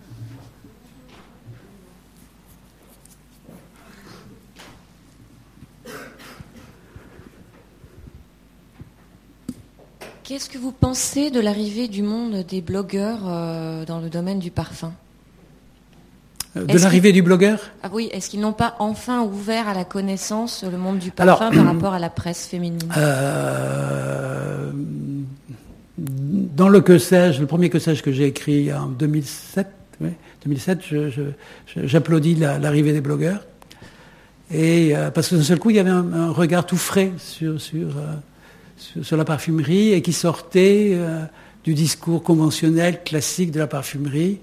Qu'est-ce que vous pensez de l'arrivée du monde des blogueurs euh, dans le domaine du parfum? Euh, De l'arrivée du blogueur? Ah Oui, est-ce qu'ils n'ont pas enfin ouvert à la connaissance le monde du parfum par rapport à la presse féminine? Euh, Dans le que sais-je, le premier que sais-je que j'ai écrit en 2007, 2007 j'applaudis l'arrivée des blogueurs. Et parce que d'un seul coup, il y avait un, regard tout frais sur, sur, sur, la parfumerie et qui sortait euh, du discours conventionnel, classique de la parfumerie.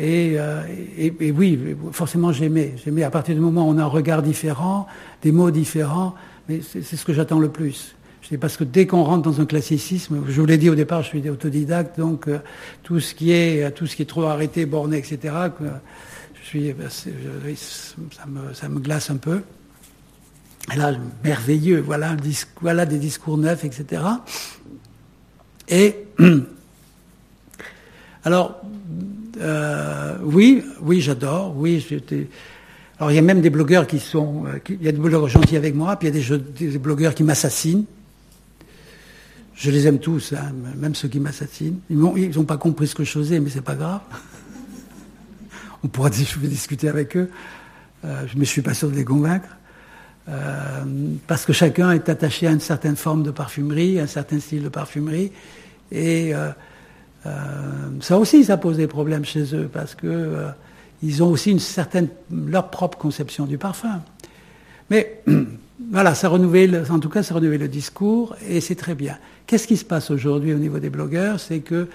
Euh, et, oui, forcément j'aimais. J'aimais à partir du moment où on a un regard différent, des mots différents, mais c'est ce que j'attends le plus. Parce que dès qu'on rentre dans un classicisme, je vous l'ai dit au départ, je suis autodidacte, donc euh, tout ce qui est tout ce qui est trop arrêté, borné, etc. je suis, ça me, ça me glace un peu. Et là, merveilleux, voilà, des discours neufs, etc. Et alors, euh, oui, oui, j'adore, oui, j'étais. Alors, il y a même des blogueurs qui sont, euh, il y a des blogueurs gentils avec moi, puis il y a des, blogueurs qui m'assassinent. Je les aime tous, hein, même ceux qui m'assassinent. Ils n'ont pas compris ce que je faisais, mais c'est pas grave. On pourra discuter avec eux, euh, je suis pas sûr de les convaincre. Euh, parce que chacun est attaché à une certaine forme de parfumerie, à un certain style de parfumerie. Et euh, euh, ça aussi, ça pose des problèmes chez eux, parce que ils ont aussi une certaine, leur propre conception du parfum. Mais voilà, ça renouvelle, en tout cas, ça renouvelle le discours, et c'est très bien. Qu'est-ce qui se passe aujourd'hui au niveau des blogueurs? C'est que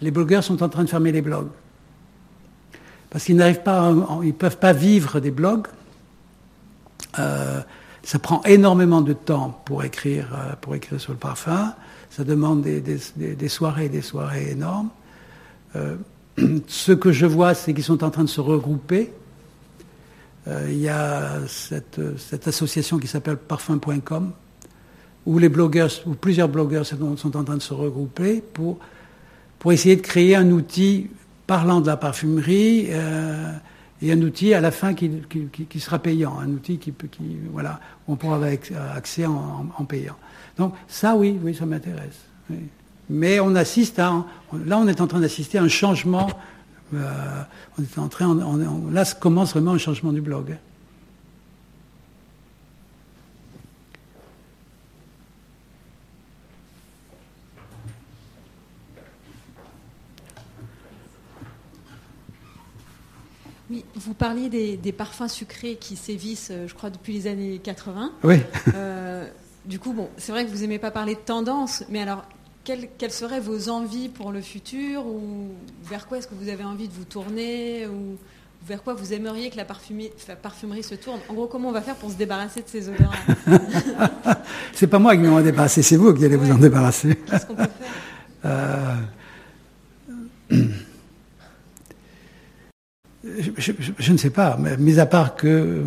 les blogueurs sont en train de fermer les blogs. Parce qu'ils n'arrivent pas, ils ne peuvent pas vivre des blogs, euh, ça prend énormément de temps pour écrire, euh, pour écrire sur le parfum. Ça demande des, soirées, des soirées énormes. Euh, ce que je vois, c'est qu'ils sont en train de se regrouper. il y a cette, cette association qui s'appelle parfum.com, où les blogueurs, où plusieurs blogueurs sont en train de se regrouper pour, pour essayer de créer un outil parlant de la parfumerie et un outil à la fin qui, sera payant, un outil qui, voilà, on pourra avoir accès en, payant. Donc ça, oui, oui, ça m'intéresse. Mais on assiste à, là, on est en train d'assister à un changement. Euh, on est en train, là, commence vraiment un changement du blog. Oui, vous parliez des, parfums sucrés qui sévissent, euh, je crois, depuis les années 80. Oui. Euh, du coup, bon, c'est vrai que vous n'aimez pas parler de tendance, mais alors, quelles, seraient vos envies pour le futur ou vers quoi est-ce que vous avez envie de vous tourner ou vers quoi vous aimeriez que la parfumerie, parfumerie se tourne? En gros, comment on va faire pour se débarrasser de ces odeurs-là? C'est pas moi qui m'en débarrasser, c'est vous qui allez vous en débarrasser. Qu'est-ce qu'on peut faire? Euh, je, ne sais pas, mais mis à part que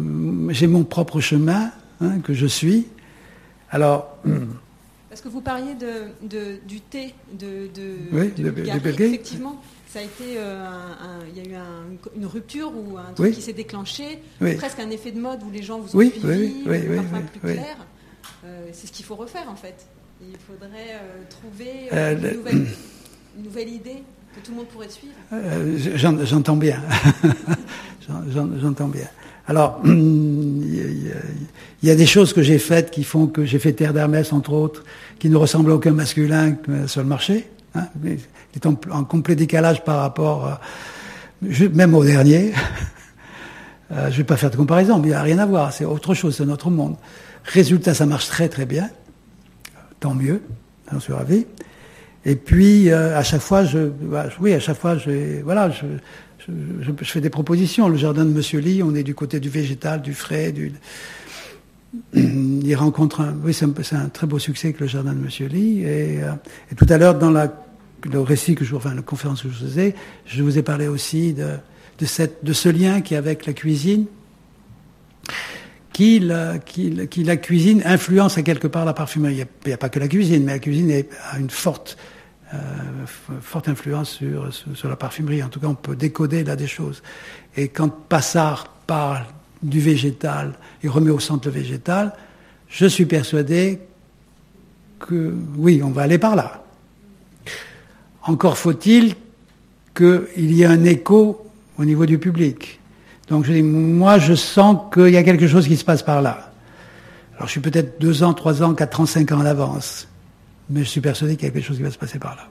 j'ai mon propre chemin hein, que je suis. Alors. Parce que vous parliez de, du thé de, de, effectivement. Ça a été, euh, il y a eu une rupture ou un truc qui s'est déclenché, presque un effet de mode où les gens vous ont oui, suivi, oui, parfum plus clair. Euh, c'est ce qu'il faut refaire en fait. Il faudrait euh, trouver une nouvelle idée tout le monde pourrait suivre euh, J'entends bien. J'entends bien. Alors, il y, a des choses que j'ai faites qui font que j'ai fait Terre d'Hermès, entre autres, qui ne ressemblent à aucun masculin sur le marché. Hein, est en, complet décalage par rapport, même au dernier. Euh, je ne vais pas faire de comparaison, mais il n'y a rien à voir. C'est autre chose, c'est notre monde. Résultat, ça marche très très bien. Tant mieux, j'en suis ravi. Et puis euh, à chaque fois, je, bah, oui, à chaque fois, je, voilà, je, je, fais des propositions. Le jardin de Monsieur Lee, on est du côté du végétal, du frais, du. Il rencontre un, oui, c'est un, très beau succès que le jardin de Monsieur Lee. Et, euh, et tout à l'heure, dans la, le récit que je, enfin, la conférence que je faisais, je vous ai parlé aussi de, de, cette, de ce lien qui est avec la cuisine. Qui la, cuisine influence à quelque part la parfumerie. Il n'y a, pas que la cuisine, mais la cuisine a une forte euh, forte influence sur, sur, la parfumerie. En tout cas, on peut décoder là des choses. Et quand Passard parle du végétal et remet au centre le végétal, je suis persuadé que oui, on va aller par là. Encore faut-il qu'il y ait un écho au niveau du public. Donc je dis, moi je sens qu'il y a quelque chose qui se passe par là. Alors je suis peut-être deux ans, trois ans, quatre ans, cinq ans à l'avance mais je suis persuadé qu'il y a quelque chose qui va se passer par là.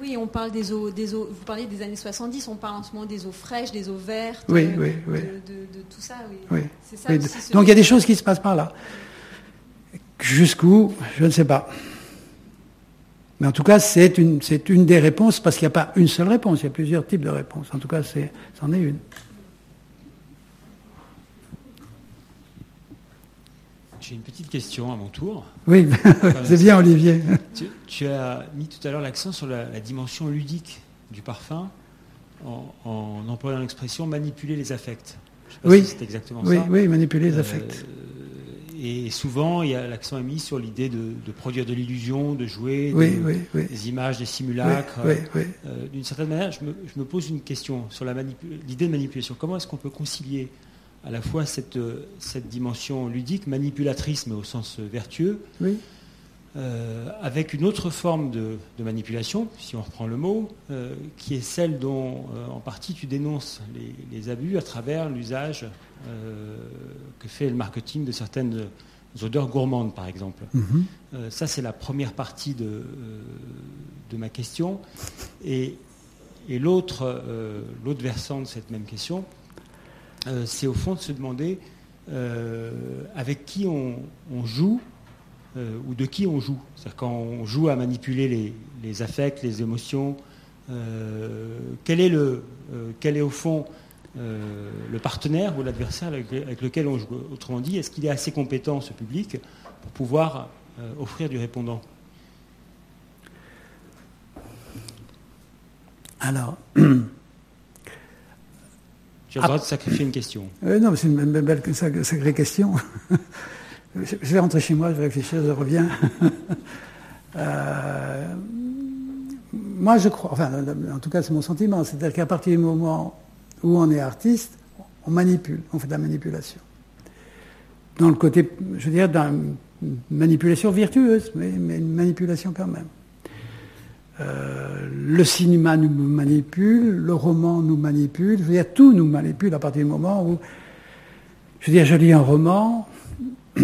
Oui, on parle des eaux, des eaux, vous parliez des années 70, on parle en ce moment des eaux fraîches, des eaux vertes, oui, oui, oui. De, tout ça. Oui. Ça Donc il y a des choses qui se passent par là. Jusqu'où, je ne sais pas. Mais en tout cas, c'est une, c'est une des réponses, parce qu'il n'y a pas une seule réponse, il y a plusieurs types de réponses. En tout cas, c'en est une. J'ai une petite question à mon tour. Oui, c'est bien Olivier. Tu, as mis tout à l'heure l'accent sur la, dimension ludique du parfum en, employant l'expression manipuler les affects. oui, c'est exactement ça. Oui, manipuler les euh, affects. et souvent, il y a l'accent est mis sur l'idée de, produire de l'illusion, de jouer des images, des simulacres. Euh, d'une certaine manière, je me, je me, pose une question sur l'idée de manipulation. Comment est-ce qu'on peut concilier à la fois cette, cette dimension ludique, manipulatrice, mais au sens vertueux, euh, avec une autre forme de, manipulation, si on reprend le mot, euh, qui est celle dont euh, en partie tu dénonces les, abus à travers l'usage que fait le marketing de certaines odeurs gourmandes, par exemple. Mhm. ça, c'est la première partie de, de ma question. Et, et l'autre versant de cette même question, euh, c'est au fond de se demander euh, avec qui on, joue euh, ou de qui on joue. C'est-à-dire quand on joue à manipuler les, affects, les émotions, quel, est le, quel est au fond le partenaire ou l'adversaire avec, lequel on joue? Autrement dit, est-ce qu'il est assez compétent, ce public, pour pouvoir offrir du répondant? Alors, Tu as le droit de sacrifier une question. Euh, non, mais c'est une belle, sacrée question. je vais rentrer chez moi, je vais réfléchir, je reviens. Euh, moi, je crois, enfin, en tout cas, c'est mon sentiment, c'est-à-dire qu'à partir du moment où on est artiste, on manipule, on fait de la manipulation. Dans le côté, je veux dire, d'une manipulation virtueuse, mais une manipulation quand même. Euh, le cinéma nous manipule, le roman nous manipule, je veux dire, tout nous manipule à partir du moment où, je veux je lis un roman,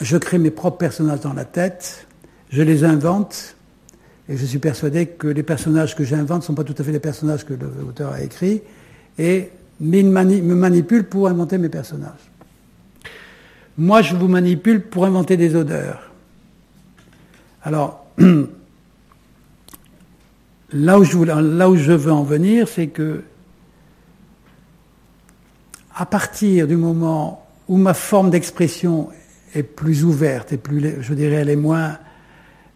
je crée mes propres personnages dans la tête, je les invente, et je suis persuadé que les personnages que j'invente ne sont pas tout à fait les personnages que l'auteur a écrits, et me manipule pour inventer mes personnages. Moi, je vous manipule pour inventer des odeurs. Alors, là où je, veux en venir, c'est que à partir du moment où ma forme d'expression est plus ouverte et plus, je dirais, elle est moins,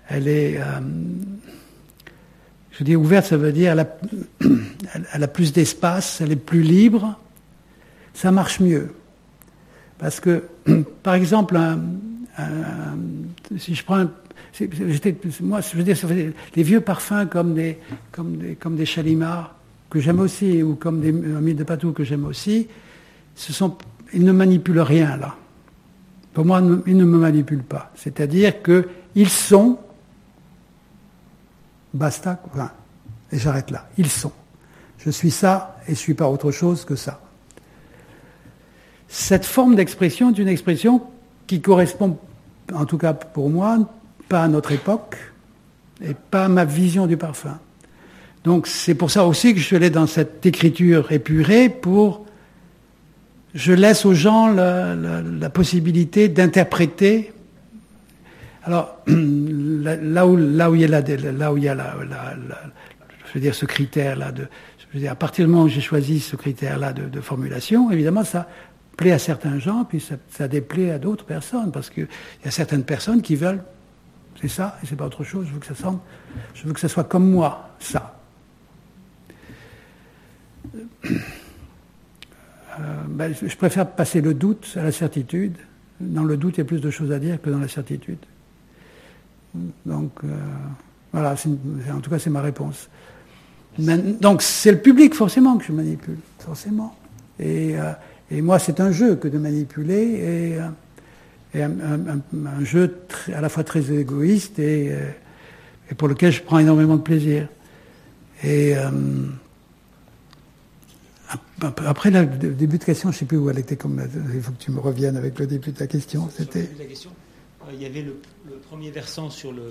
elle est, euh, je dis ouverte, ça veut dire elle a, plus d'espace, elle est plus libre, ça marche mieux. Parce que, par exemple, si je prends, moi, je veux dire, les vieux parfums comme des, comme des, comme des que j'aime aussi, ou comme des mille de patou que j'aime aussi, ils ne manipulent rien là. Pour moi, ils ne me manipulent pas. C'est-à-dire qu'ils sont Basta, et j'arrête là. Ils sont. Je suis ça et je ne suis pas autre chose que ça. Cette forme d'expression est une expression qui correspond, en tout cas pour moi, pas à notre époque et pas ma vision du parfum. Donc c'est pour ça aussi que je suis allé dans cette écriture épurée pour... Je laisse aux gens la, possibilité d'interpréter alors, là où, là où il y a, là où il y a je veux dire, ce critère-là, de, je veux dire, à partir du moment où j'ai choisi ce critère-là de, formulation, évidemment, ça plaît à certains gens, puis ça, déplaît à d'autres personnes, parce qu'il y a certaines personnes qui veulent, c'est ça, et c'est pas autre chose, je veux que ça semble, je veux que ça soit comme moi, ça. Euh, ben, je préfère passer le doute à la certitude. Dans le doute, il y a plus de choses à dire que dans la certitude. Donc, euh, voilà, en tout cas, c'est ma réponse. donc, c'est le public, forcément, que je manipule, forcément. Et, euh, moi, c'est un jeu que de manipuler, et, euh, un, jeu à la fois très égoïste et, pour lequel je prends énormément de plaisir. Et après le début de question, je ne sais plus où elle était. Comme, il faut que tu me reviennes avec le début de la question. C'était. Euh, il y avait le, premier versant sur le.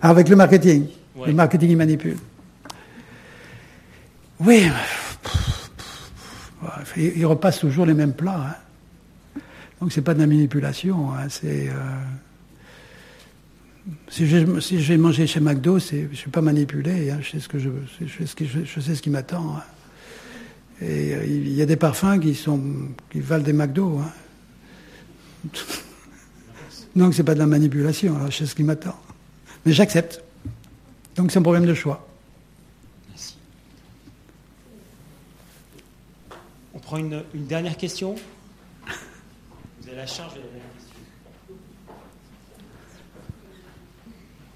Ah, avec le marketing. Le marketing, il manipule. Oui. Il repasse toujours les mêmes plats. Hein. Donc c'est pas de la manipulation. Hein. Euh, si j'ai si mangé chez McDo, je ne suis pas manipulé. Hein. Je sais ce je, je, je qui m'attend. Et euh, il y a des parfums qui valent des McDo. Donc c'est pas de la manipulation, je sais ce qui m'attend. Mais j'accepte. Donc c'est un problème de choix. Merci. On prend une, dernière question. Vous avez la charge de la dernière question.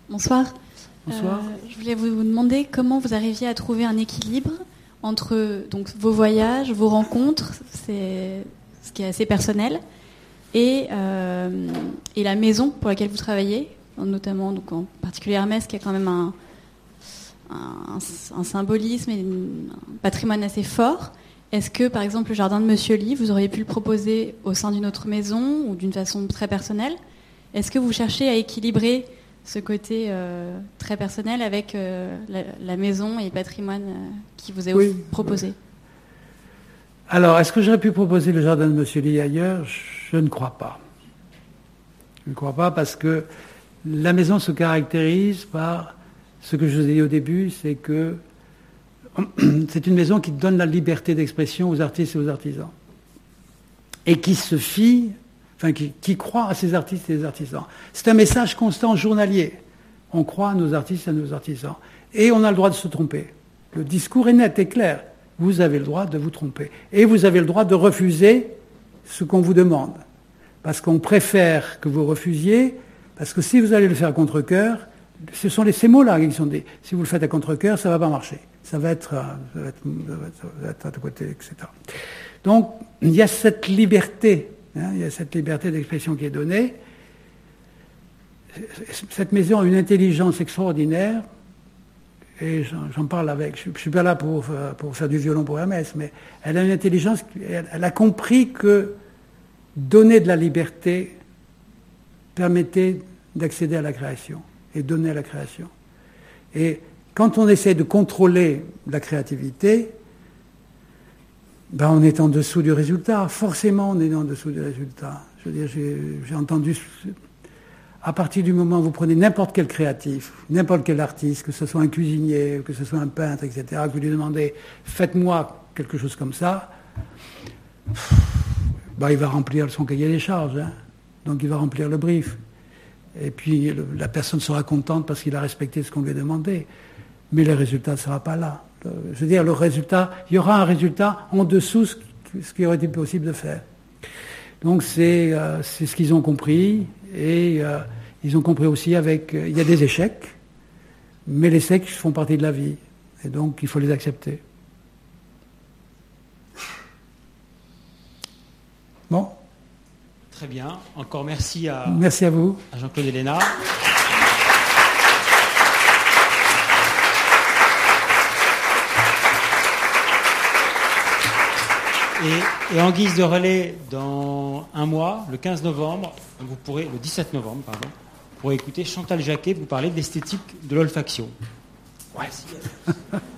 Bonsoir. Bonsoir. Euh, je voulais vous demander comment vous arriviez à trouver un équilibre entre donc, vos voyages, vos rencontres, c'est ce qui est assez personnel, euh, et, la maison pour laquelle vous travaillez, notamment donc en particulier Hermès, qui a quand même un, un, symbolisme et un patrimoine assez fort. Est-ce que, par exemple, le jardin de Monsieur Lee, vous auriez pu le proposer au sein d'une autre maison ou d'une façon très personnelle? Est-ce que vous cherchez à équilibrer ce côté euh, très personnel avec euh, la, maison et le patrimoine qui vous est proposé? Alors, est-ce que j'aurais pu proposer le jardin de Monsieur Lee ailleurs? Je ne crois pas. Je ne crois pas parce que la maison se caractérise par ce que je vous ai dit au début, c'est que c'est une maison qui donne la liberté d'expression aux artistes et aux artisans. Et qui se fie, enfin qui, croit à ces artistes et ces artisans. C'est un message constant journalier. On croit à nos artistes et à nos artisans. Et on a le droit de se tromper. Le discours est net et clair vous avez le droit de vous tromper. Et vous avez le droit de refuser ce qu'on vous demande. Parce qu'on préfère que vous refusiez, parce que si vous allez le faire à contre-coeur, ce sont les, ces mots-là qui sont des. Si vous le faites à contre-coeur, ça ne va pas marcher. Ça va être, ça va à côté, etc. Donc, il y a cette liberté, hein, il y a cette liberté d'expression qui est donnée. Cette maison a une intelligence extraordinaire et j'en parle avec, je ne suis pas là pour, pour, faire du violon pour Hermès, mais elle a une intelligence, elle, a compris que donner de la liberté permettait d'accéder à la création et donner à la création. Et quand on essaie de contrôler la créativité, ben, on est en dessous du résultat. Forcément, on est en dessous du résultat. Je veux dire, j'ai entendu à partir du moment où vous prenez n'importe quel créatif, n'importe quel artiste, que ce soit un cuisinier, que ce soit un peintre, etc., que vous lui demandez faites-moi quelque chose comme ça, bah, il va remplir son cahier des charges. Hein. Donc il va remplir le brief. Et puis la personne sera contente parce qu'il a respecté ce qu'on lui a demandé. Mais le résultat ne sera pas là. Je veux dire, le résultat, il y aura un résultat en dessous de ce qui aurait été possible de faire. Donc c'est euh, ce qu'ils ont compris. Et euh, ils ont compris aussi avec... Euh, il y a des échecs, mais les échecs font partie de la vie. Et donc il faut les accepter. Bon. Très bien. Encore merci à, merci à vous. À Jean-Claude Héléna. Et, en guise de relais, dans un mois, le 15 novembre, vous pourrez, le 17 novembre, pardon, vous pourrez écouter Chantal Jacquet vous parler de l'esthétique de l'olfaction. Merci.